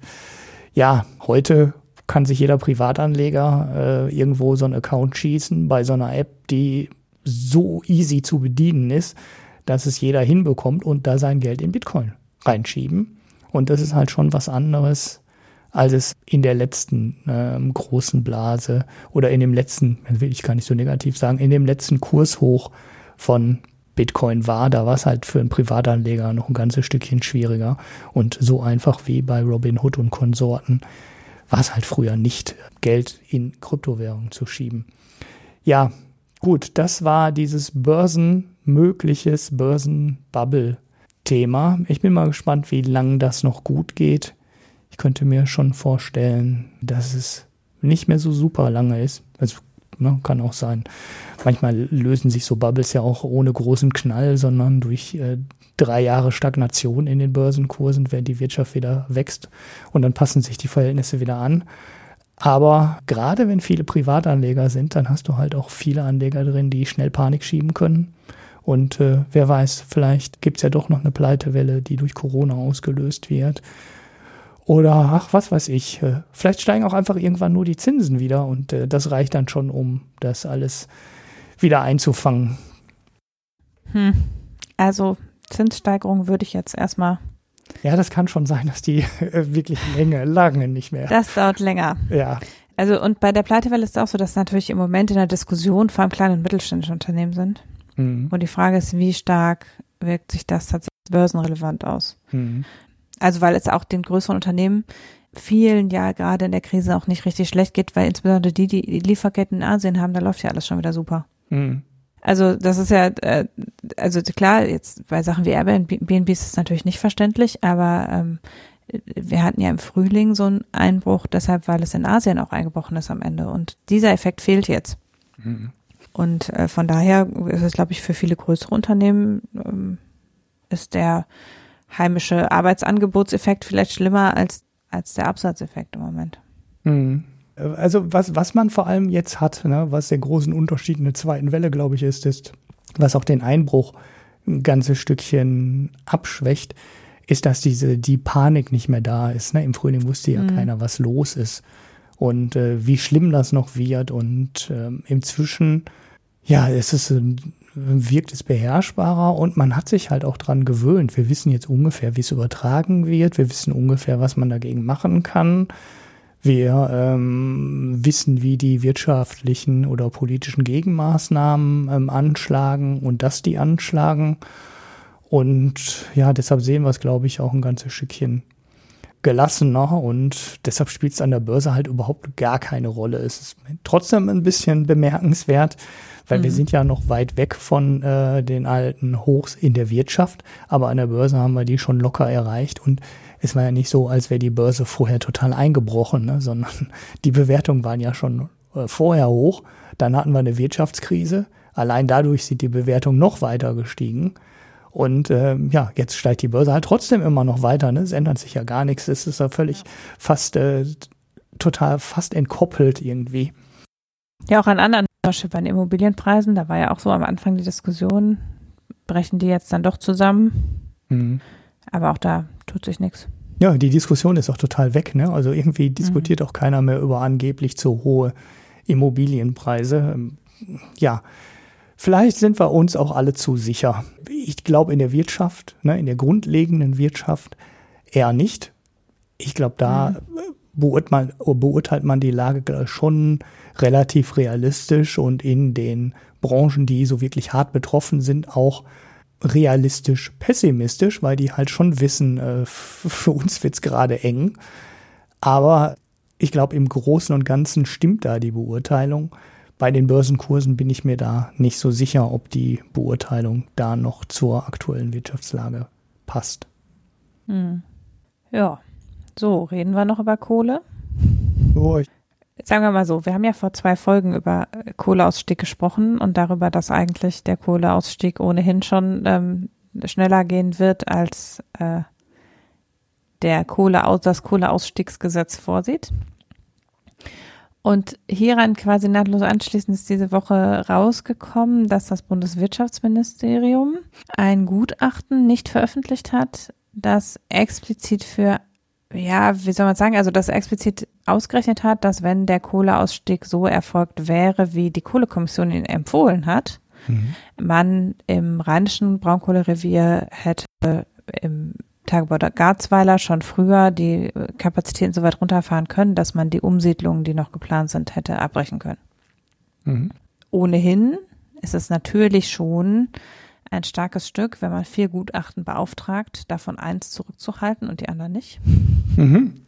ja, heute kann sich jeder Privatanleger äh, irgendwo so einen Account schießen bei so einer App, die so easy zu bedienen ist, dass es jeder hinbekommt und da sein Geld in Bitcoin reinschieben. Und das ist halt schon was anderes, als es in der letzten ähm, großen Blase oder in dem letzten, will ich gar nicht so negativ sagen, in dem letzten Kurshoch von Bitcoin war. Da war es halt für einen Privatanleger noch ein ganzes Stückchen schwieriger. Und so einfach wie bei Robinhood und Konsorten war es halt früher nicht, Geld in Kryptowährungen zu schieben. Ja, gut, das war dieses börsenmögliches Börsenbubble-Thema. Ich bin mal gespannt, wie lange das noch gut geht. Ich könnte mir schon vorstellen, dass es nicht mehr so super lange ist. Also ne, kann auch sein. Manchmal lösen sich so Bubbles ja auch ohne großen Knall, sondern durch äh, drei Jahre Stagnation in den Börsenkursen, wenn die Wirtschaft wieder wächst und dann passen sich die Verhältnisse wieder an. Aber gerade wenn viele Privatanleger sind, dann hast du halt auch viele Anleger drin, die schnell Panik schieben können. Und äh, wer weiß, vielleicht gibt's ja doch noch eine Pleitewelle, die durch Corona ausgelöst wird. Oder ach, was weiß ich, äh, vielleicht steigen auch einfach irgendwann nur die Zinsen wieder und äh, das reicht dann schon, um das alles wieder einzufangen. Hm. Also Zinssteigerung würde ich jetzt erstmal. Ja, das kann schon sein, dass die äh, wirklich länger, lange nicht mehr. Das dauert länger. Ja. Also und bei der Pleitewelle ist es auch so, dass natürlich im Moment in der Diskussion vor allem kleine und mittelständische Unternehmen sind. Mhm. Und die Frage ist, wie stark wirkt sich das tatsächlich börsenrelevant aus? Mhm. Also weil es auch den größeren Unternehmen vielen ja gerade in der Krise auch nicht richtig schlecht geht, weil insbesondere die, die, Lieferketten in Asien haben, da läuft ja alles schon wieder super. Mhm. Also das ist ja, äh, also klar, jetzt bei Sachen wie Airbnb ist es natürlich nicht verständlich, aber ähm, wir hatten ja im Frühling so einen Einbruch, deshalb, weil es in Asien auch eingebrochen ist am Ende. Und dieser Effekt fehlt jetzt. Mhm. Und äh, von daher ist es, glaube ich, für viele größere Unternehmen ähm, ist der heimische Arbeitsangebotseffekt vielleicht schlimmer als, als der Absatzeffekt im Moment. Mhm. Also was, was man vor allem jetzt hat, ne, was der großen Unterschied in der zweiten Welle, glaube ich, ist, ist, was auch den Einbruch ein ganzes Stückchen abschwächt, ist, dass diese, die Panik nicht mehr da ist. Ne? Im Frühling wusste ja mhm. keiner, was los ist und äh, wie schlimm das noch wird. Und ähm, inzwischen, ja, es ist ein wirkt es beherrschbarer und man hat sich halt auch dran gewöhnt. Wir wissen jetzt ungefähr, wie es übertragen wird. Wir wissen ungefähr, was man dagegen machen kann. Wir ähm, wissen, wie die wirtschaftlichen oder politischen Gegenmaßnahmen ähm, anschlagen und dass die anschlagen. Und ja, deshalb sehen wir es, glaube ich, auch ein ganzes Stückchen gelassener und deshalb spielt es an der Börse halt überhaupt gar keine Rolle. Es ist trotzdem ein bisschen bemerkenswert, weil mhm. wir sind ja noch weit weg von äh, den alten Hochs in der Wirtschaft, aber an der Börse haben wir die schon locker erreicht und es war ja nicht so, als wäre die Börse vorher total eingebrochen, ne, sondern die Bewertungen waren ja schon äh, vorher hoch. Dann hatten wir eine Wirtschaftskrise. Allein dadurch sind die Bewertungen noch weiter gestiegen. Und ähm, ja, jetzt steigt die Börse halt trotzdem immer noch weiter. Ne? Es ändert sich ja gar nichts. Es ist ja völlig fast äh, total fast entkoppelt irgendwie. Ja, auch an anderen Beispiel bei den Immobilienpreisen, da war ja auch so am Anfang die Diskussion, brechen die jetzt dann doch zusammen. Mhm. Aber auch da tut sich nichts. Ja, die Diskussion ist auch total weg. Ne? Also irgendwie diskutiert mhm. auch keiner mehr über angeblich zu hohe Immobilienpreise. Ähm, ja, vielleicht sind wir uns auch alle zu sicher. Ich glaube in der Wirtschaft, ne, in der grundlegenden Wirtschaft eher nicht. Ich glaube, da mhm. Beurteilt, man, beurteilt man die Lage schon relativ realistisch und in den Branchen, die so wirklich hart betroffen sind, auch realistisch pessimistisch, weil die halt schon wissen, äh, für uns wird's gerade eng. Aber ich glaube, im Großen und Ganzen stimmt da die Beurteilung. Bei den Börsenkursen bin ich mir da nicht so sicher, ob die Beurteilung da noch zur aktuellen Wirtschaftslage passt. Hm. Ja, so, reden wir noch über Kohle? Oh, ich sagen wir mal so, wir haben ja vor zwei Folgen über äh, Kohleausstieg gesprochen und darüber, dass eigentlich der Kohleausstieg ohnehin schon ähm, schneller gehen wird, als äh, der Kohleaus das Kohleausstiegsgesetz vorsieht. Und hieran quasi nahtlos anschließend ist diese Woche rausgekommen, dass das Bundeswirtschaftsministerium ein Gutachten nicht veröffentlicht hat, das explizit für ja, wie soll man sagen, also das explizit ausgerechnet hat, dass wenn der Kohleausstieg so erfolgt wäre, wie die Kohlekommission ihn empfohlen hat, mhm. man im rheinischen Braunkohlerevier hätte im Tagebau Garzweiler schon früher die Kapazitäten so weit runterfahren können, dass man die Umsiedlungen, die noch geplant sind, hätte abbrechen können. Mhm. Ohnehin ist es natürlich schon ein starkes Stück, wenn man vier Gutachten beauftragt, davon eins zurückzuhalten und die anderen nicht. Mhm.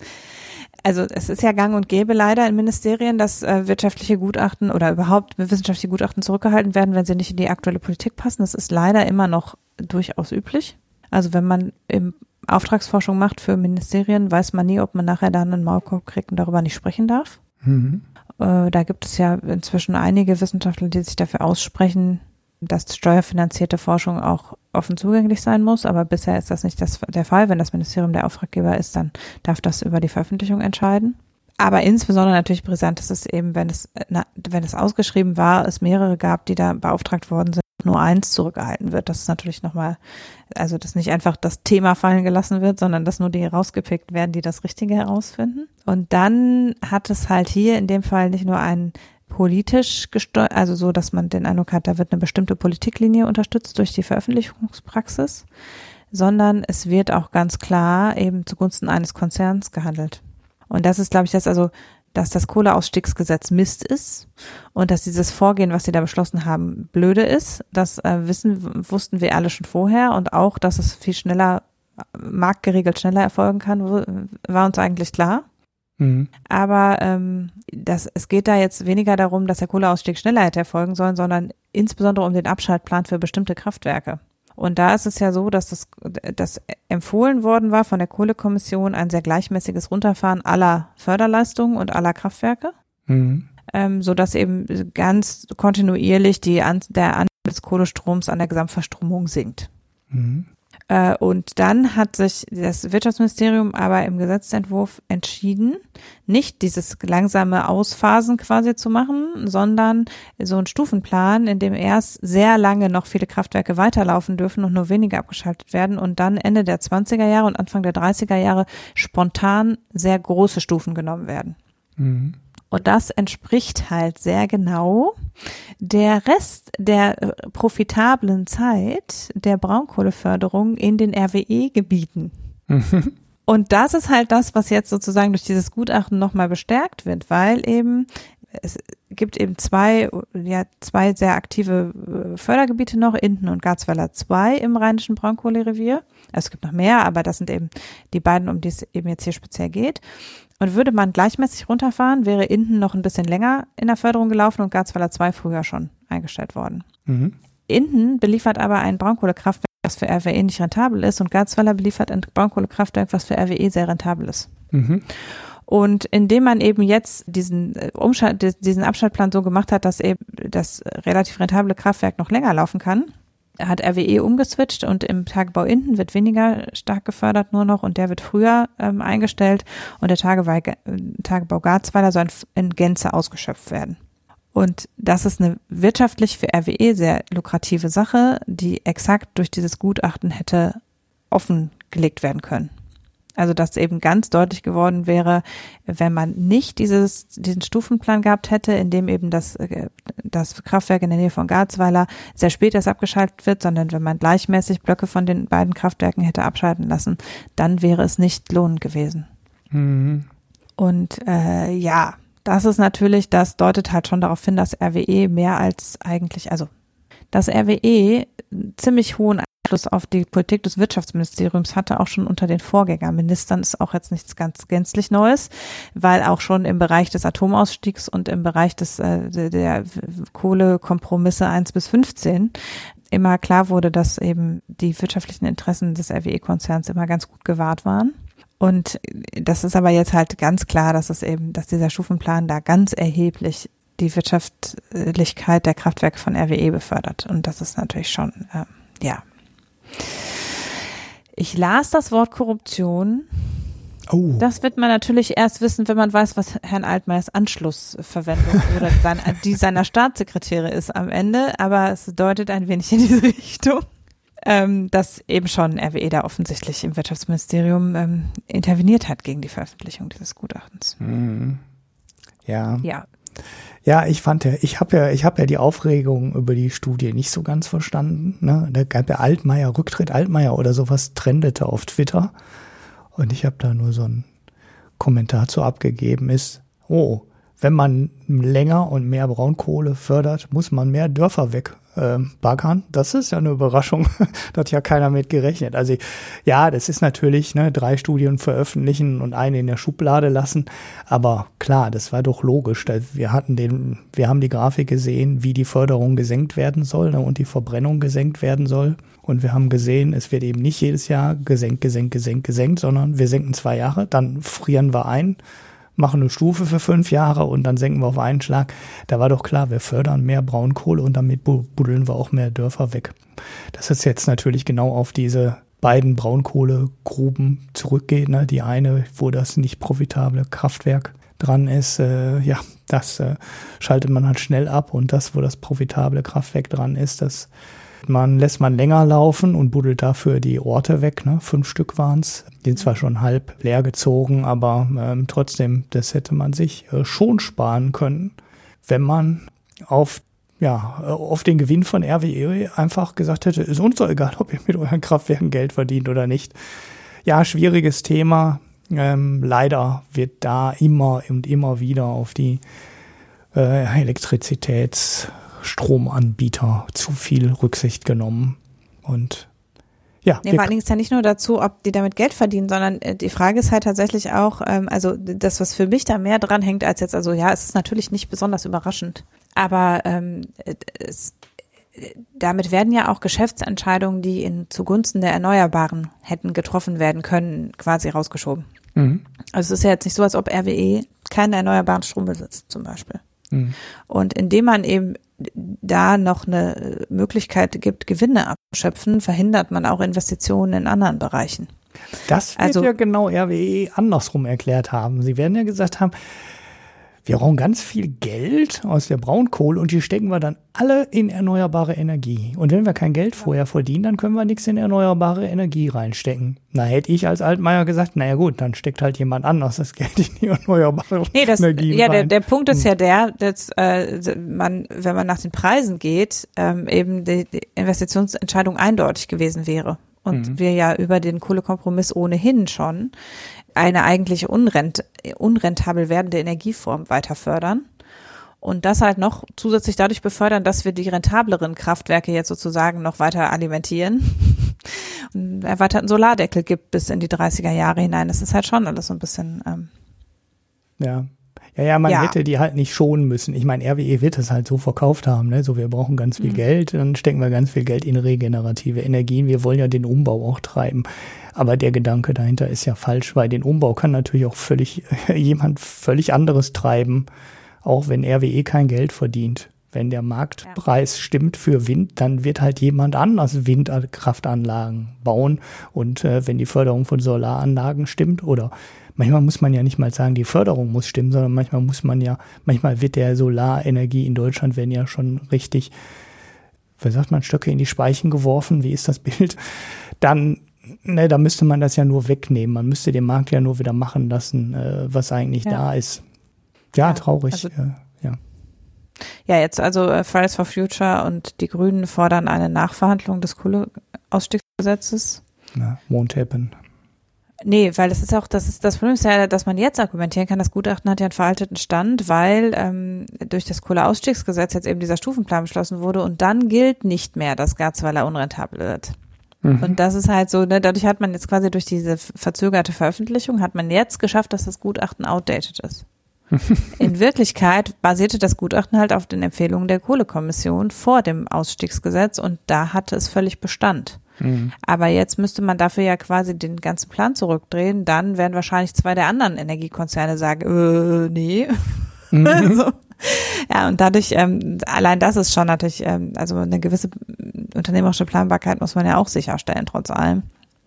also es ist ja gang und gäbe leider in Ministerien, dass äh, wirtschaftliche Gutachten oder überhaupt wissenschaftliche Gutachten zurückgehalten werden, wenn sie nicht in die aktuelle Politik passen. Das ist leider immer noch durchaus üblich. Also wenn man im Auftragsforschung macht für Ministerien, weiß man nie, ob man nachher dann einen Maulkorb kriegt und darüber nicht sprechen darf. Mhm. Äh, da gibt es ja inzwischen einige Wissenschaftler, die sich dafür aussprechen, dass steuerfinanzierte Forschung auch offen zugänglich sein muss, aber bisher ist das nicht das, der Fall. Wenn das Ministerium der Auftraggeber ist, dann darf das über die Veröffentlichung entscheiden. Aber insbesondere natürlich brisant ist es eben, wenn es, na, wenn es ausgeschrieben war, es mehrere gab, die da beauftragt worden sind, nur eins zurückgehalten wird. Das ist natürlich nochmal, also dass nicht einfach das Thema fallen gelassen wird, sondern dass nur die rausgepickt werden, die das Richtige herausfinden. Und dann hat es halt hier in dem Fall nicht nur einen politisch gesteuert, also so, dass man den Eindruck hat, da wird eine bestimmte Politiklinie unterstützt durch die Veröffentlichungspraxis, sondern es wird auch ganz klar eben zugunsten eines Konzerns gehandelt. Und das ist, glaube ich, das also, dass das Kohleausstiegsgesetz Mist ist und dass dieses Vorgehen, was sie da beschlossen haben, blöde ist. Das äh, wissen, wussten wir alle schon vorher und auch, dass es viel schneller, marktgeregelt schneller erfolgen kann, war uns eigentlich klar. Mhm. Aber ähm, das, es geht da jetzt weniger darum, dass der Kohleausstieg schneller hätte erfolgen sollen, sondern insbesondere um den Abschaltplan für bestimmte Kraftwerke. Und da ist es ja so, dass das, das empfohlen worden war von der Kohlekommission ein sehr gleichmäßiges Runterfahren aller Förderleistungen und aller Kraftwerke, mhm. ähm, so dass eben ganz kontinuierlich die An der Anteil des Kohlestroms an der Gesamtverstromung sinkt. Mhm. Äh, und dann hat sich das Wirtschaftsministerium aber im Gesetzentwurf entschieden, nicht dieses langsame Ausphasen quasi zu machen, sondern so einen Stufenplan, in dem erst sehr lange noch viele Kraftwerke weiterlaufen dürfen und nur wenige abgeschaltet werden und dann Ende der 20er Jahre und Anfang der 30er Jahre spontan sehr große Stufen genommen werden. Mhm. Und das entspricht halt sehr genau der Rest der äh, profitablen Zeit der Braunkohleförderung in den RWE-Gebieten. Mhm. Und das ist halt das, was jetzt sozusagen durch dieses Gutachten nochmal bestärkt wird, weil eben es gibt eben zwei, ja, zwei sehr aktive äh, Fördergebiete noch, Inden und Garzweiler 2 im rheinischen Braunkohlerevier. Also es gibt noch mehr, aber das sind eben die beiden, um die es eben jetzt hier speziell geht. Und würde man gleichmäßig runterfahren, wäre Inden noch ein bisschen länger in der Förderung gelaufen und Garzweiler 2 früher schon eingestellt worden. Mhm. Inden beliefert aber ein Braunkohlekraftwerk, was für RWE nicht rentabel ist und Garzweiler beliefert ein Braunkohlekraftwerk, was für RWE sehr rentabel ist. Mhm. Und indem man eben jetzt diesen äh, Umschalt, diesen Abschaltplan so gemacht hat, dass eben das relativ rentable Kraftwerk noch länger laufen kann, hat RWE umgeswitcht und im Tagebau Inden wird weniger stark gefördert nur noch und der wird früher ähm, eingestellt und der Tagebau, Tagebau Garzweiler soll in Gänze ausgeschöpft werden. Und das ist eine wirtschaftlich für RWE sehr lukrative Sache, die exakt durch dieses Gutachten hätte offengelegt werden können. Also dass eben ganz deutlich geworden wäre, wenn man nicht dieses, diesen Stufenplan gehabt hätte, in dem eben das, äh, das Kraftwerk in der Nähe von Garzweiler sehr spät erst abgeschaltet wird, sondern wenn man gleichmäßig Blöcke von den beiden Kraftwerken hätte abschalten lassen, dann wäre es nicht lohnend gewesen. Mhm. Und äh, ja, das ist natürlich, das deutet halt schon darauf hin, dass RWE mehr als eigentlich, also dass RWE ziemlich hohen Einfluss auf die Politik des Wirtschaftsministeriums hatte, auch schon unter den Vorgängerministern, ist auch jetzt nichts ganz gänzlich Neues, weil auch schon im Bereich des Atomausstiegs und im Bereich des, äh, der Kohlekompromisse 1 bis 15 immer klar wurde, dass eben die wirtschaftlichen Interessen des RWE-Konzerns immer ganz gut gewahrt waren. Und das ist aber jetzt halt ganz klar, dass es eben, dass dieser Stufenplan da ganz erheblich die Wirtschaftlichkeit der Kraftwerke von RWE befördert. Und das ist natürlich schon, äh, ja, ich las das Wort Korruption. Oh. Das wird man natürlich erst wissen, wenn man weiß, was Herrn Altmaiers Anschlussverwendung oder sein, die seiner Staatssekretäre ist am Ende. Aber es deutet ein wenig in diese Richtung, ähm, dass eben schon RWE da offensichtlich im Wirtschaftsministerium ähm, interveniert hat gegen die Veröffentlichung dieses Gutachtens. Mhm. Ja. Ja. Ja, ich fand ja, ich habe ja, ich habe ja die Aufregung über die Studie nicht so ganz verstanden. Ne? Da gab ja Altmaier, Rücktritt Altmaier oder sowas trendete auf Twitter. Und ich habe da nur so einen Kommentar zu abgegeben, ist, oh, wenn man länger und mehr Braunkohle fördert, muss man mehr Dörfer weg äh, baggern. Das ist ja eine Überraschung. da hat ja keiner mit gerechnet. Also ja, das ist natürlich, ne, drei Studien veröffentlichen und eine in der Schublade lassen. Aber klar, das war doch logisch. Wir hatten den, wir haben die Grafik gesehen, wie die Förderung gesenkt werden soll ne, und die Verbrennung gesenkt werden soll. Und wir haben gesehen, es wird eben nicht jedes Jahr gesenkt, gesenkt, gesenkt, gesenkt, sondern wir senken zwei Jahre, dann frieren wir ein, machen eine Stufe für fünf Jahre und dann senken wir auf einen Schlag. Da war doch klar, wir fördern mehr Braunkohle und damit buddeln wir auch mehr Dörfer weg. Das ist jetzt natürlich genau auf diese beiden Braunkohlegruben zurückgeht. Ne? Die eine, wo das nicht profitable Kraftwerk dran ist, äh, ja, das äh, schaltet man halt schnell ab und das, wo das profitable Kraftwerk dran ist, das man lässt man länger laufen und buddelt dafür die Orte weg. Ne? Fünf Stück waren's. Die sind zwar schon halb leer gezogen, aber ähm, trotzdem, das hätte man sich äh, schon sparen können, wenn man auf ja, auf den Gewinn von RWE einfach gesagt hätte, ist uns doch egal, ob ihr mit euren Kraftwerken Geld verdient oder nicht. Ja, schwieriges Thema. Ähm, leider wird da immer und immer wieder auf die äh, Elektrizitäts Stromanbieter zu viel Rücksicht genommen. Und ja. Nee, vor allen Dingen ist ja nicht nur dazu, ob die damit Geld verdienen, sondern äh, die Frage ist halt tatsächlich auch, ähm, also das, was für mich da mehr dran hängt als jetzt, also ja, es ist natürlich nicht besonders überraschend, aber ähm, es, damit werden ja auch Geschäftsentscheidungen, die in zugunsten der Erneuerbaren hätten getroffen werden können, quasi rausgeschoben. Mhm. Also es ist ja jetzt nicht so, als ob RWE keinen erneuerbaren Strom besitzt, zum Beispiel. Mhm. Und indem man eben da noch eine Möglichkeit gibt, Gewinne abzuschöpfen, verhindert man auch Investitionen in anderen Bereichen. Das wird also, ja genau RWE andersrum erklärt haben. Sie werden ja gesagt haben, wir brauchen ganz viel Geld aus der Braunkohle und die stecken wir dann alle in erneuerbare Energie. Und wenn wir kein Geld vorher verdienen, dann können wir nichts in erneuerbare Energie reinstecken. Na, hätte ich als Altmaier gesagt, naja gut, dann steckt halt jemand anders das Geld in die erneuerbare nee, das, Energie ja, rein. Ja, der, der Punkt ist ja der, dass äh, man, wenn man nach den Preisen geht, ähm, eben die, die Investitionsentscheidung eindeutig gewesen wäre und mhm. wir ja über den Kohlekompromiss ohnehin schon eine eigentlich unrent, unrentabel werdende Energieform weiter fördern. Und das halt noch zusätzlich dadurch befördern, dass wir die rentableren Kraftwerke jetzt sozusagen noch weiter alimentieren. einen erweiterten Solardeckel gibt bis in die 30er Jahre hinein. Das ist halt schon alles so ein bisschen. Ähm, ja. Ja, ja, man ja. hätte die halt nicht schonen müssen. Ich meine, RWE wird es halt so verkauft haben, ne? So, wir brauchen ganz viel mhm. Geld, dann stecken wir ganz viel Geld in regenerative Energien. Wir wollen ja den Umbau auch treiben. Aber der Gedanke dahinter ist ja falsch, weil den Umbau kann natürlich auch völlig jemand völlig anderes treiben, auch wenn RWE kein Geld verdient. Wenn der Marktpreis ja. stimmt für Wind, dann wird halt jemand anders Windkraftanlagen bauen. Und äh, wenn die Förderung von Solaranlagen stimmt oder manchmal muss man ja nicht mal sagen, die Förderung muss stimmen, sondern manchmal muss man ja, manchmal wird der Solarenergie in Deutschland werden ja schon richtig, wie sagt man, Stöcke in die Speichen geworfen, wie ist das Bild? Dann ne, da müsste man das ja nur wegnehmen. Man müsste den Markt ja nur wieder machen lassen, äh, was eigentlich ja. da ist. Ja, ja traurig. Also, äh, ja. Ja, jetzt also äh, Fridays for Future und die Grünen fordern eine Nachverhandlung des Kohleausstiegsgesetzes. Na, won't happen. Nee, weil das ist auch, das ist das Problem ist ja, dass man jetzt argumentieren kann, das Gutachten hat ja einen veralteten Stand, weil ähm, durch das Kohleausstiegsgesetz jetzt eben dieser Stufenplan beschlossen wurde und dann gilt nicht mehr das Garzweiler unrentabel wird. Mhm. Und das ist halt so, ne, dadurch hat man jetzt quasi durch diese verzögerte Veröffentlichung, hat man jetzt geschafft, dass das Gutachten outdated ist. In Wirklichkeit basierte das Gutachten halt auf den Empfehlungen der Kohlekommission vor dem Ausstiegsgesetz und da hatte es völlig Bestand. Mhm. Aber jetzt müsste man dafür ja quasi den ganzen Plan zurückdrehen. Dann werden wahrscheinlich zwei der anderen Energiekonzerne sagen, äh, nee. Mhm. also, ja, und dadurch, ähm, allein das ist schon natürlich, ähm, also eine gewisse unternehmerische Planbarkeit muss man ja auch sicherstellen, trotz allem.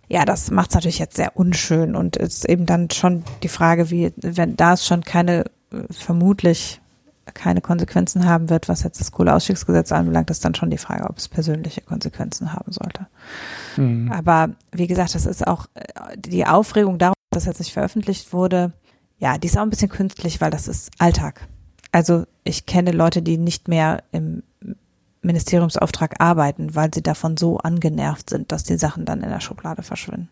Ja, das macht es natürlich jetzt sehr unschön und ist eben dann schon die Frage, wie, wenn da es schon keine, vermutlich keine Konsequenzen haben wird, was jetzt das Kohleausstiegsgesetz anbelangt, ist dann schon die Frage, ob es persönliche Konsequenzen haben sollte. Mhm. Aber wie gesagt, das ist auch äh, die Aufregung darum, dass das jetzt nicht veröffentlicht wurde. Ja, die ist auch ein bisschen künstlich, weil das ist Alltag. Also ich kenne Leute, die nicht mehr im Ministeriumsauftrag arbeiten, weil sie davon so angenervt sind, dass die Sachen dann in der Schublade verschwinden.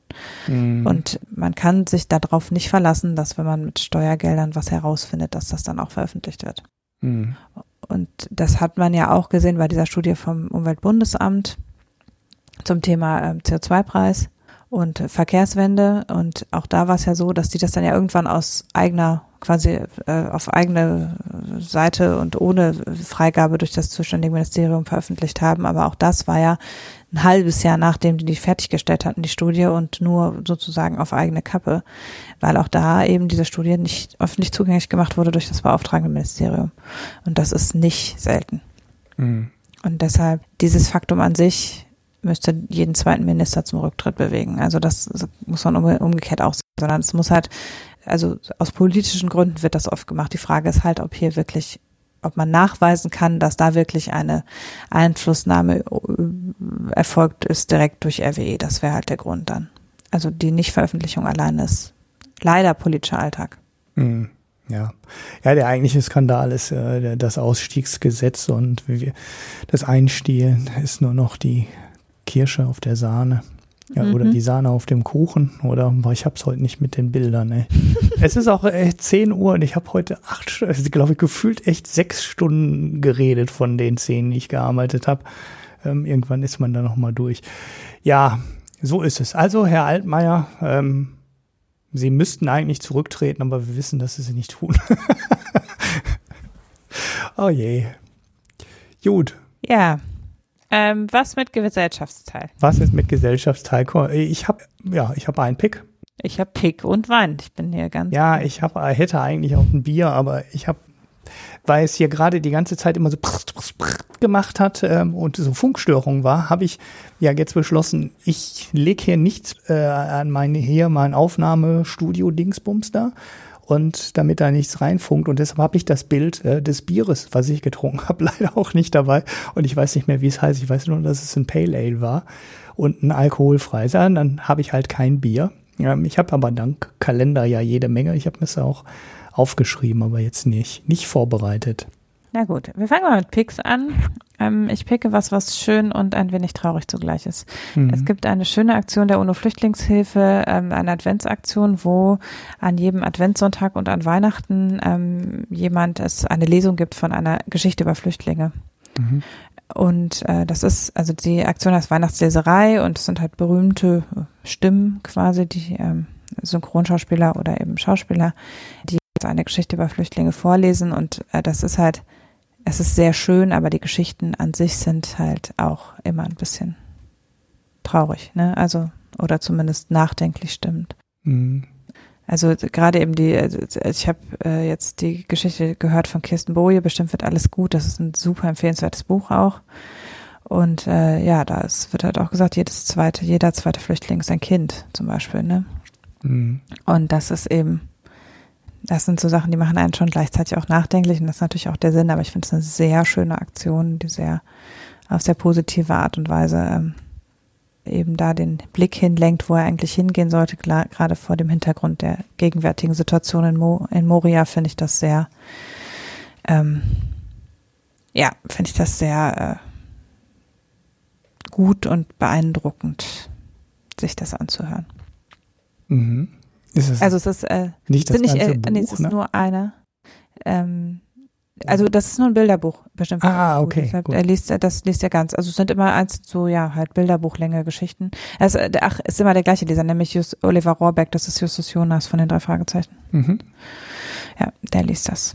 Mhm. Und man kann sich darauf nicht verlassen, dass wenn man mit Steuergeldern was herausfindet, dass das dann auch veröffentlicht wird. Mhm. und das hat man ja auch gesehen bei dieser Studie vom Umweltbundesamt zum Thema ähm, CO2-Preis und Verkehrswende. Und auch da war es ja so, dass die das dann ja irgendwann aus eigener, quasi äh, auf eigene Seite und ohne Freigabe durch das zuständige Ministerium veröffentlicht haben. Aber auch das war ja ein halbes Jahr nachdem die die fertiggestellt hatten, die Studie, und nur sozusagen auf eigene Kappe, weil auch da eben diese Studie nicht öffentlich zugänglich gemacht wurde durch das beauftragende Ministerium. Und das ist nicht selten. Mhm. Und deshalb dieses Faktum an sich müsste jeden zweiten Minister zum Rücktritt bewegen. Also das muss man umgekehrt auch sagen, sondern es muss halt, also aus politischen Gründen wird das oft gemacht. Die Frage ist halt, ob hier wirklich, ob man nachweisen kann, dass da wirklich eine Einflussnahme äh, erfolgt ist direkt durch RWE. Das wäre halt der Grund dann. Also die Nichtveröffentlichung allein ist leider politischer Alltag. Mhm. Ja. ja, der eigentliche Skandal ist äh, das Ausstiegsgesetz und wir, das Einstielen ist nur noch die Kirsche auf der Sahne. Ja, mhm. Oder die Sahne auf dem Kuchen. Oder boah, ich hab's heute nicht mit den Bildern. Ey. es ist auch echt 10 Uhr und ich habe heute acht, also, glaube ich, gefühlt echt sechs Stunden geredet von den zehn, die ich gearbeitet habe. Ähm, irgendwann ist man da nochmal durch. Ja, so ist es. Also, Herr Altmaier, ähm, Sie müssten eigentlich zurücktreten, aber wir wissen, dass Sie sie nicht tun. oh je. Gut. Ja, ähm, was mit Gesellschaftsteil? Was ist mit Gesellschaftsteil? Ich habe ja, ich habe einen Pick. Ich habe Pick und Wein. Ich bin hier ganz. Ja, ich habe hätte eigentlich auch ein Bier, aber ich habe, weil es hier gerade die ganze Zeit immer so gemacht hat ähm, und so Funkstörungen war, habe ich ja jetzt beschlossen, ich lege hier nichts äh, an meine hier mein Aufnahmestudio Dingsbums da und damit da nichts reinfunkt. Und deshalb habe ich das Bild äh, des Bieres, was ich getrunken habe, leider auch nicht dabei. Und ich weiß nicht mehr, wie es heißt. Ich weiß nur, dass es ein Pale Ale war und ein alkoholfreies. Dann habe ich halt kein Bier. Ähm, ich habe aber dank Kalender ja jede Menge. Ich habe mir das auch aufgeschrieben, aber jetzt nicht, nicht vorbereitet. Na gut, wir fangen mal mit Picks an. Ähm, ich picke was, was schön und ein wenig traurig zugleich ist. Mhm. Es gibt eine schöne Aktion der UNO-Flüchtlingshilfe, ähm, eine Adventsaktion, wo an jedem Adventssonntag und an Weihnachten ähm, jemand es eine Lesung gibt von einer Geschichte über Flüchtlinge. Mhm. Und äh, das ist, also die Aktion heißt Weihnachtsleserei und es sind halt berühmte Stimmen quasi, die ähm, Synchronschauspieler oder eben Schauspieler, die eine Geschichte über Flüchtlinge vorlesen und äh, das ist halt es ist sehr schön, aber die Geschichten an sich sind halt auch immer ein bisschen traurig, ne? Also, oder zumindest nachdenklich stimmt. Mhm. Also gerade eben die, also, ich habe äh, jetzt die Geschichte gehört von Kirsten Boje, bestimmt wird alles gut. Das ist ein super empfehlenswertes Buch auch. Und äh, ja, da wird halt auch gesagt, jedes zweite, jeder zweite Flüchtling ist ein Kind, zum Beispiel, ne? Mhm. Und das ist eben das sind so Sachen, die machen einen schon gleichzeitig auch nachdenklich und das ist natürlich auch der Sinn, aber ich finde es eine sehr schöne Aktion, die sehr auf sehr positive Art und Weise ähm, eben da den Blick hinlenkt, wo er eigentlich hingehen sollte, gerade vor dem Hintergrund der gegenwärtigen Situation in, Mo in Moria finde ich das sehr, ähm, ja, finde ich das sehr äh, gut und beeindruckend, sich das anzuhören. Mhm. Es also es ist äh, nicht das nicht, ganze äh, Buch, nee, es ist ne? nur eine. Ähm, also das ist nur ein Bilderbuch bestimmt. Ah, okay. Deshalb, er liest, das liest er ganz. Also es sind immer eins so ja halt Bilderbuchlänge Geschichten. Also, ach, ist immer der gleiche Leser, nämlich Just, Oliver Rohrbeck. Das ist Justus Jonas von den drei Fragezeichen. Mhm. Ja, der liest das.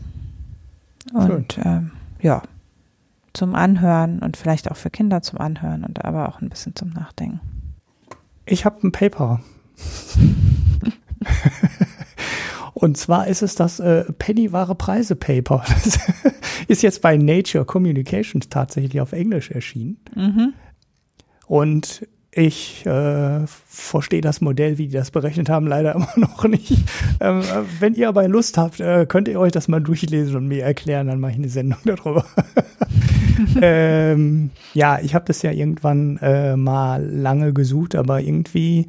Und ähm, ja, zum Anhören und vielleicht auch für Kinder zum Anhören und aber auch ein bisschen zum Nachdenken. Ich habe ein Paper. Und zwar ist es das äh, Pennyware Preise Paper. Das ist jetzt bei Nature Communications tatsächlich auf Englisch erschienen. Mhm. Und ich äh, verstehe das Modell, wie die das berechnet haben, leider immer noch nicht. Ähm, äh, wenn ihr aber Lust habt, äh, könnt ihr euch das mal durchlesen und mir erklären, dann mache ich eine Sendung darüber. ähm, ja, ich habe das ja irgendwann äh, mal lange gesucht, aber irgendwie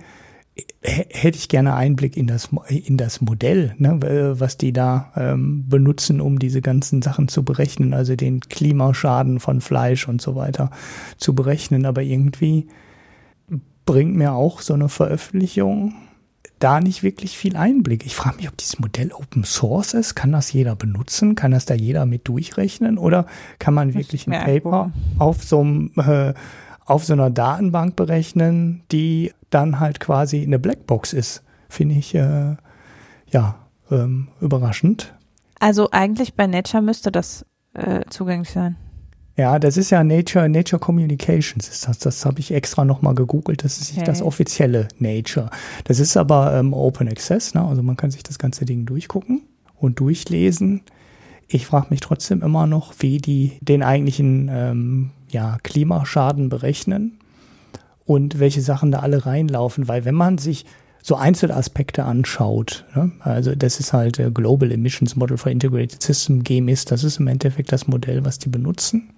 hätte ich gerne Einblick in das, in das Modell, ne, was die da ähm, benutzen, um diese ganzen Sachen zu berechnen, also den Klimaschaden von Fleisch und so weiter zu berechnen. Aber irgendwie bringt mir auch so eine Veröffentlichung da nicht wirklich viel Einblick. Ich frage mich, ob dieses Modell Open Source ist. Kann das jeder benutzen? Kann das da jeder mit durchrechnen? Oder kann man wirklich ein Paper auf so, einem, äh, auf so einer Datenbank berechnen, die dann halt quasi eine Blackbox ist? Finde ich äh, ja ähm, überraschend. Also eigentlich bei Nature müsste das äh, zugänglich sein. Ja, das ist ja Nature, Nature Communications ist das. Das habe ich extra nochmal gegoogelt. Das ist nicht okay. das offizielle Nature. Das ist aber ähm, Open Access, ne? also man kann sich das ganze Ding durchgucken und durchlesen. Ich frage mich trotzdem immer noch, wie die den eigentlichen ähm, ja, Klimaschaden berechnen und welche Sachen da alle reinlaufen, weil wenn man sich so Einzelaspekte anschaut. Ne? Also das ist halt äh, Global Emissions Model for Integrated System, GEMIS, das ist im Endeffekt das Modell, was die benutzen.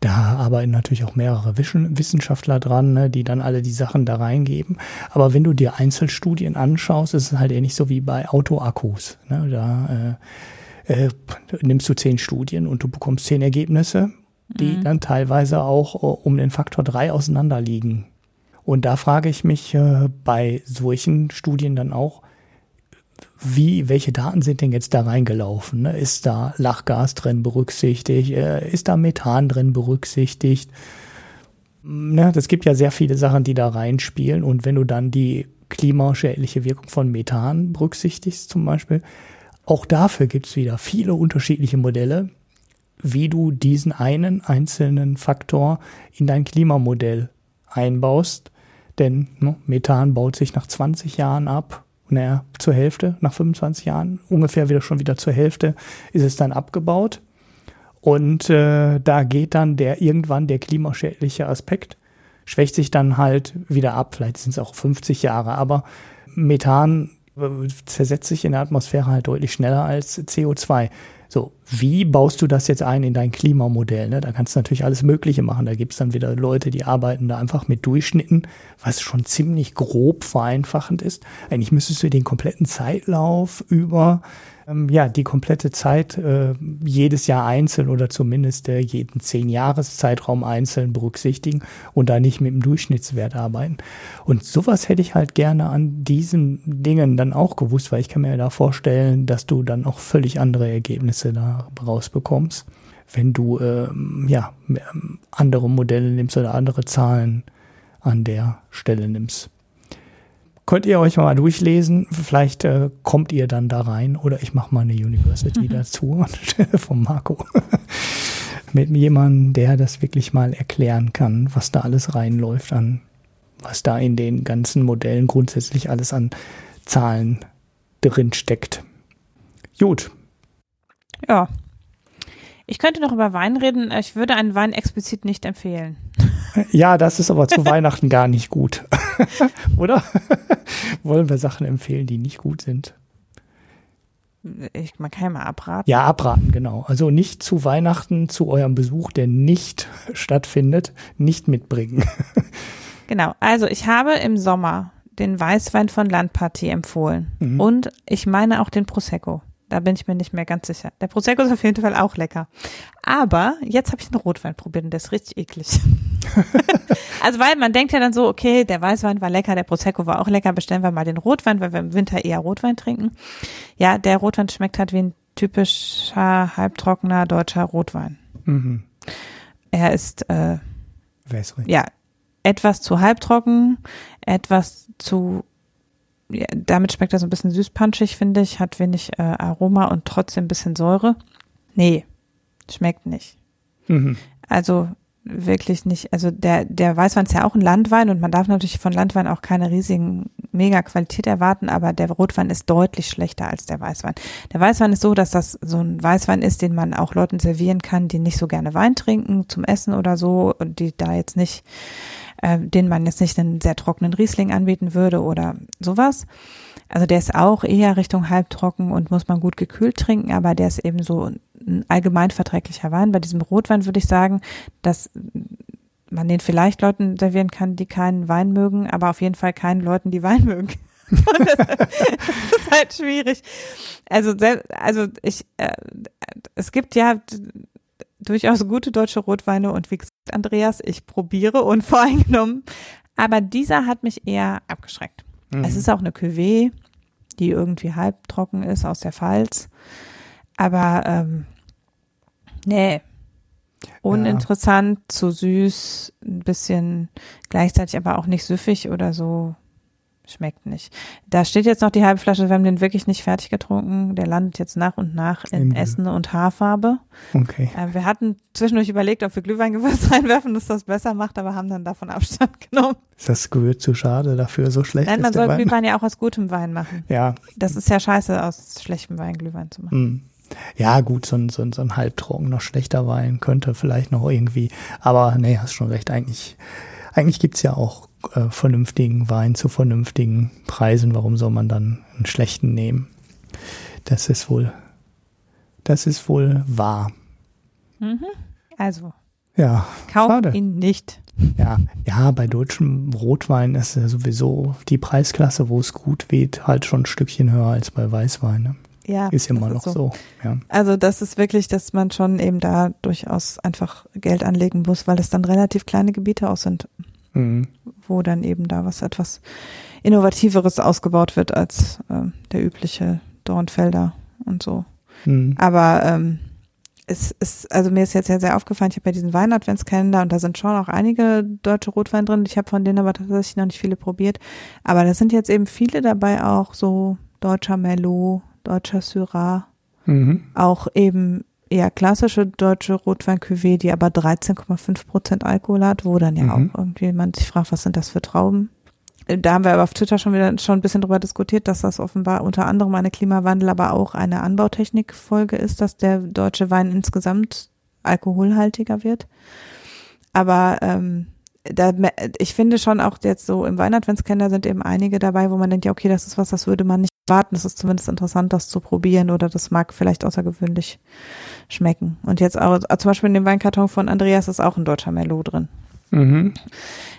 Da arbeiten natürlich auch mehrere Wissenschaftler dran, ne, die dann alle die Sachen da reingeben. Aber wenn du dir Einzelstudien anschaust, ist es halt ähnlich so wie bei Autoakkus. Ne? Da äh, äh, nimmst du zehn Studien und du bekommst zehn Ergebnisse, die mhm. dann teilweise auch uh, um den Faktor drei auseinander liegen. Und da frage ich mich äh, bei solchen Studien dann auch, wie, welche Daten sind denn jetzt da reingelaufen? Ne? Ist da Lachgas drin berücksichtigt? Äh, ist da Methan drin berücksichtigt? Ne, das gibt ja sehr viele Sachen, die da reinspielen. Und wenn du dann die klimaschädliche Wirkung von Methan berücksichtigst zum Beispiel, auch dafür gibt es wieder viele unterschiedliche Modelle, wie du diesen einen einzelnen Faktor in dein Klimamodell einbaust. Denn ne, Methan baut sich nach 20 Jahren ab naja, zur Hälfte, nach 25 Jahren, ungefähr wieder schon wieder zur Hälfte, ist es dann abgebaut. Und äh, da geht dann der irgendwann der klimaschädliche Aspekt, schwächt sich dann halt wieder ab. Vielleicht sind es auch 50 Jahre, aber Methan zersetzt sich in der Atmosphäre halt deutlich schneller als CO2. So, wie baust du das jetzt ein in dein Klimamodell? Ne? Da kannst du natürlich alles Mögliche machen. Da gibt es dann wieder Leute, die arbeiten da einfach mit Durchschnitten, was schon ziemlich grob vereinfachend ist. Eigentlich müsstest du den kompletten Zeitlauf über ähm, ja, die komplette Zeit äh, jedes Jahr einzeln oder zumindest äh, jeden zehn Jahreszeitraum einzeln berücksichtigen und da nicht mit dem Durchschnittswert arbeiten. Und sowas hätte ich halt gerne an diesen Dingen dann auch gewusst, weil ich kann mir da vorstellen, dass du dann auch völlig andere Ergebnisse da rausbekommst, wenn du ähm, ja andere Modelle nimmst oder andere Zahlen an der Stelle nimmst. Könnt ihr euch mal durchlesen. Vielleicht äh, kommt ihr dann da rein oder ich mache mal eine University mhm. dazu anstelle von Marco. Mit jemandem, der das wirklich mal erklären kann, was da alles reinläuft an, was da in den ganzen Modellen grundsätzlich alles an Zahlen drin steckt. Gut. Ja. Ich könnte noch über Wein reden. Ich würde einen Wein explizit nicht empfehlen. Ja, das ist aber zu Weihnachten gar nicht gut. Oder? Wollen wir Sachen empfehlen, die nicht gut sind? Ich, man kann ja mal abraten. Ja, abraten, genau. Also nicht zu Weihnachten, zu eurem Besuch, der nicht stattfindet, nicht mitbringen. Genau. Also ich habe im Sommer den Weißwein von Landpartie empfohlen. Mhm. Und ich meine auch den Prosecco. Da bin ich mir nicht mehr ganz sicher. Der Prosecco ist auf jeden Fall auch lecker. Aber jetzt habe ich einen Rotwein probiert und der ist richtig eklig. also weil man denkt ja dann so, okay, der Weißwein war lecker, der Prosecco war auch lecker, bestellen wir mal den Rotwein, weil wir im Winter eher Rotwein trinken. Ja, der Rotwein schmeckt halt wie ein typischer, halbtrockener deutscher Rotwein. Mhm. Er ist äh, Wässrig. ja etwas zu halbtrocken, etwas zu ja, damit schmeckt er so ein bisschen süß-punchig, finde ich, hat wenig äh, Aroma und trotzdem ein bisschen Säure. Nee, schmeckt nicht. Mhm. Also wirklich nicht. Also der, der Weißwein ist ja auch ein Landwein und man darf natürlich von Landwein auch keine riesigen Mega-Qualität erwarten, aber der Rotwein ist deutlich schlechter als der Weißwein. Der Weißwein ist so, dass das so ein Weißwein ist, den man auch Leuten servieren kann, die nicht so gerne Wein trinken, zum Essen oder so und die da jetzt nicht äh, den man jetzt nicht einen sehr trockenen Riesling anbieten würde oder sowas. Also der ist auch eher Richtung halbtrocken und muss man gut gekühlt trinken, aber der ist eben so ein allgemein verträglicher Wein. Bei diesem Rotwein würde ich sagen, dass man den vielleicht Leuten servieren kann, die keinen Wein mögen, aber auf jeden Fall keinen Leuten, die Wein mögen. das, ist halt schwierig. Also, also ich, äh, es gibt ja durchaus gute deutsche Rotweine und wie gesagt, Andreas, ich probiere unvoreingenommen, aber dieser hat mich eher abgeschreckt. Mhm. Es ist auch eine Cuvée, die irgendwie halbtrocken ist aus der Pfalz. Aber ähm, nee, uninteressant, zu süß, ein bisschen gleichzeitig aber auch nicht süffig oder so. Schmeckt nicht. Da steht jetzt noch die halbe Flasche, wir haben den wirklich nicht fertig getrunken. Der landet jetzt nach und nach in Im- Essen und Haarfarbe. Okay. Äh, wir hatten zwischendurch überlegt, ob wir Glühweingewürz reinwerfen, dass das besser macht, aber haben dann davon Abstand genommen. Ist das Gewürz zu schade dafür? So schlecht Nein, man soll Wein? Glühwein ja auch aus gutem Wein machen. Ja, Das ist ja scheiße, aus schlechtem Wein Glühwein zu machen. Hm. Ja, gut, so ein, so ein, so ein halbtrockener, schlechter Wein könnte vielleicht noch irgendwie. Aber nee, hast schon recht. Eigentlich, eigentlich gibt's ja auch äh, vernünftigen Wein zu vernünftigen Preisen. Warum soll man dann einen schlechten nehmen? Das ist wohl, das ist wohl wahr. Also, Ja, kauf Schade. ihn nicht. ja, ja, bei deutschem Rotwein ist ja sowieso die Preisklasse, wo es gut weht, halt schon ein Stückchen höher als bei Weißwein. Ne? Ja, Ist immer noch so. Ja. Also das ist wirklich, dass man schon eben da durchaus einfach Geld anlegen muss, weil es dann relativ kleine Gebiete auch sind, Mhm. Wo dann eben da was etwas Innovativeres ausgebaut wird als ähm, der übliche Dornfelder und so. Mhm. Aber ähm, es ist, also mir ist jetzt sehr, sehr aufgefallen, ich habe ja diesen Wein-Adventskalender und da sind schon auch einige deutsche Rotwein drin. Ich habe von denen aber tatsächlich noch nicht viele probiert. Aber da sind jetzt eben viele dabei auch so deutscher Merlot, deutscher Syrah, Mhm. auch eben eher klassische deutsche Rotwein-Cuvée, die aber 13,5 Prozent Alkohol hat, wo dann ja Mhm. auch irgendwie man sich fragt, was sind das für Trauben? Da haben wir aber auf Twitter schon wieder schon ein bisschen drüber diskutiert, dass das offenbar unter anderem eine Klimawandel, aber auch eine Anbautechnikfolge ist, dass der deutsche Wein insgesamt alkoholhaltiger wird. Aber ähm, da, ich finde schon auch jetzt so im Weinadventskalender sind eben einige dabei, wo man denkt, ja, okay, das ist was, das würde man nicht warten. Es ist zumindest interessant, das zu probieren oder das mag vielleicht außergewöhnlich schmecken. Und jetzt auch, zum Beispiel in dem Weinkarton von Andreas ist auch ein deutscher Merlot drin. Mhm.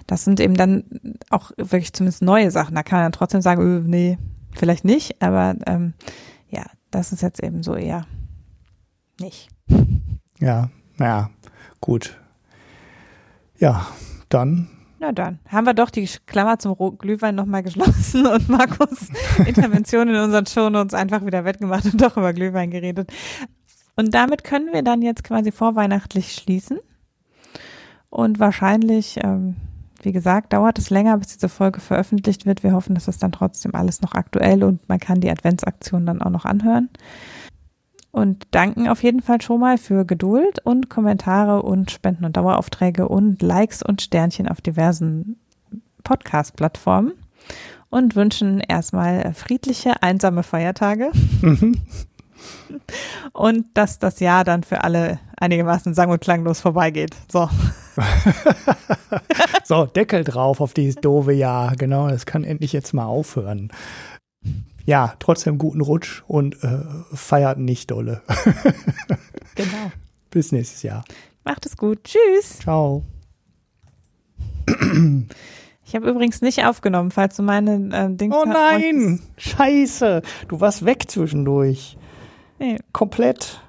Das sind eben dann auch wirklich zumindest neue Sachen. Da kann man dann trotzdem sagen, öh, nee, vielleicht nicht, aber ähm, ja, das ist jetzt eben so eher nicht. Ja, naja, gut. Ja, dann. Na dann, haben wir doch die Klammer zum Glühwein nochmal geschlossen und Markus Intervention in unseren Shownotes einfach wieder wettgemacht und doch über Glühwein geredet. Und damit können wir dann jetzt quasi vorweihnachtlich schließen. Und wahrscheinlich, ähm, wie gesagt, dauert es länger, bis diese Folge veröffentlicht wird. Wir hoffen, dass es dann trotzdem alles noch aktuell und man kann die Adventsaktion dann auch noch anhören. Und danken auf jeden Fall schon mal für Geduld und Kommentare und Spenden und Daueraufträge und Likes und Sternchen auf diversen Podcast-Plattformen und wünschen erstmal friedliche, einsame Feiertage und dass das Jahr dann für alle einigermaßen sang- und klanglos vorbeigeht. So. So, Deckel drauf auf dieses doofe Jahr. Genau, das kann endlich jetzt mal aufhören. Ja, trotzdem guten Rutsch und äh, feiert nicht dolle. Genau. Bis nächstes Jahr. Macht es gut. Tschüss. Ciao. Ich habe übrigens nicht aufgenommen, falls du meine äh, Dings Oh nein! Scheiße! Du warst weg zwischendurch. Nee, Komplett.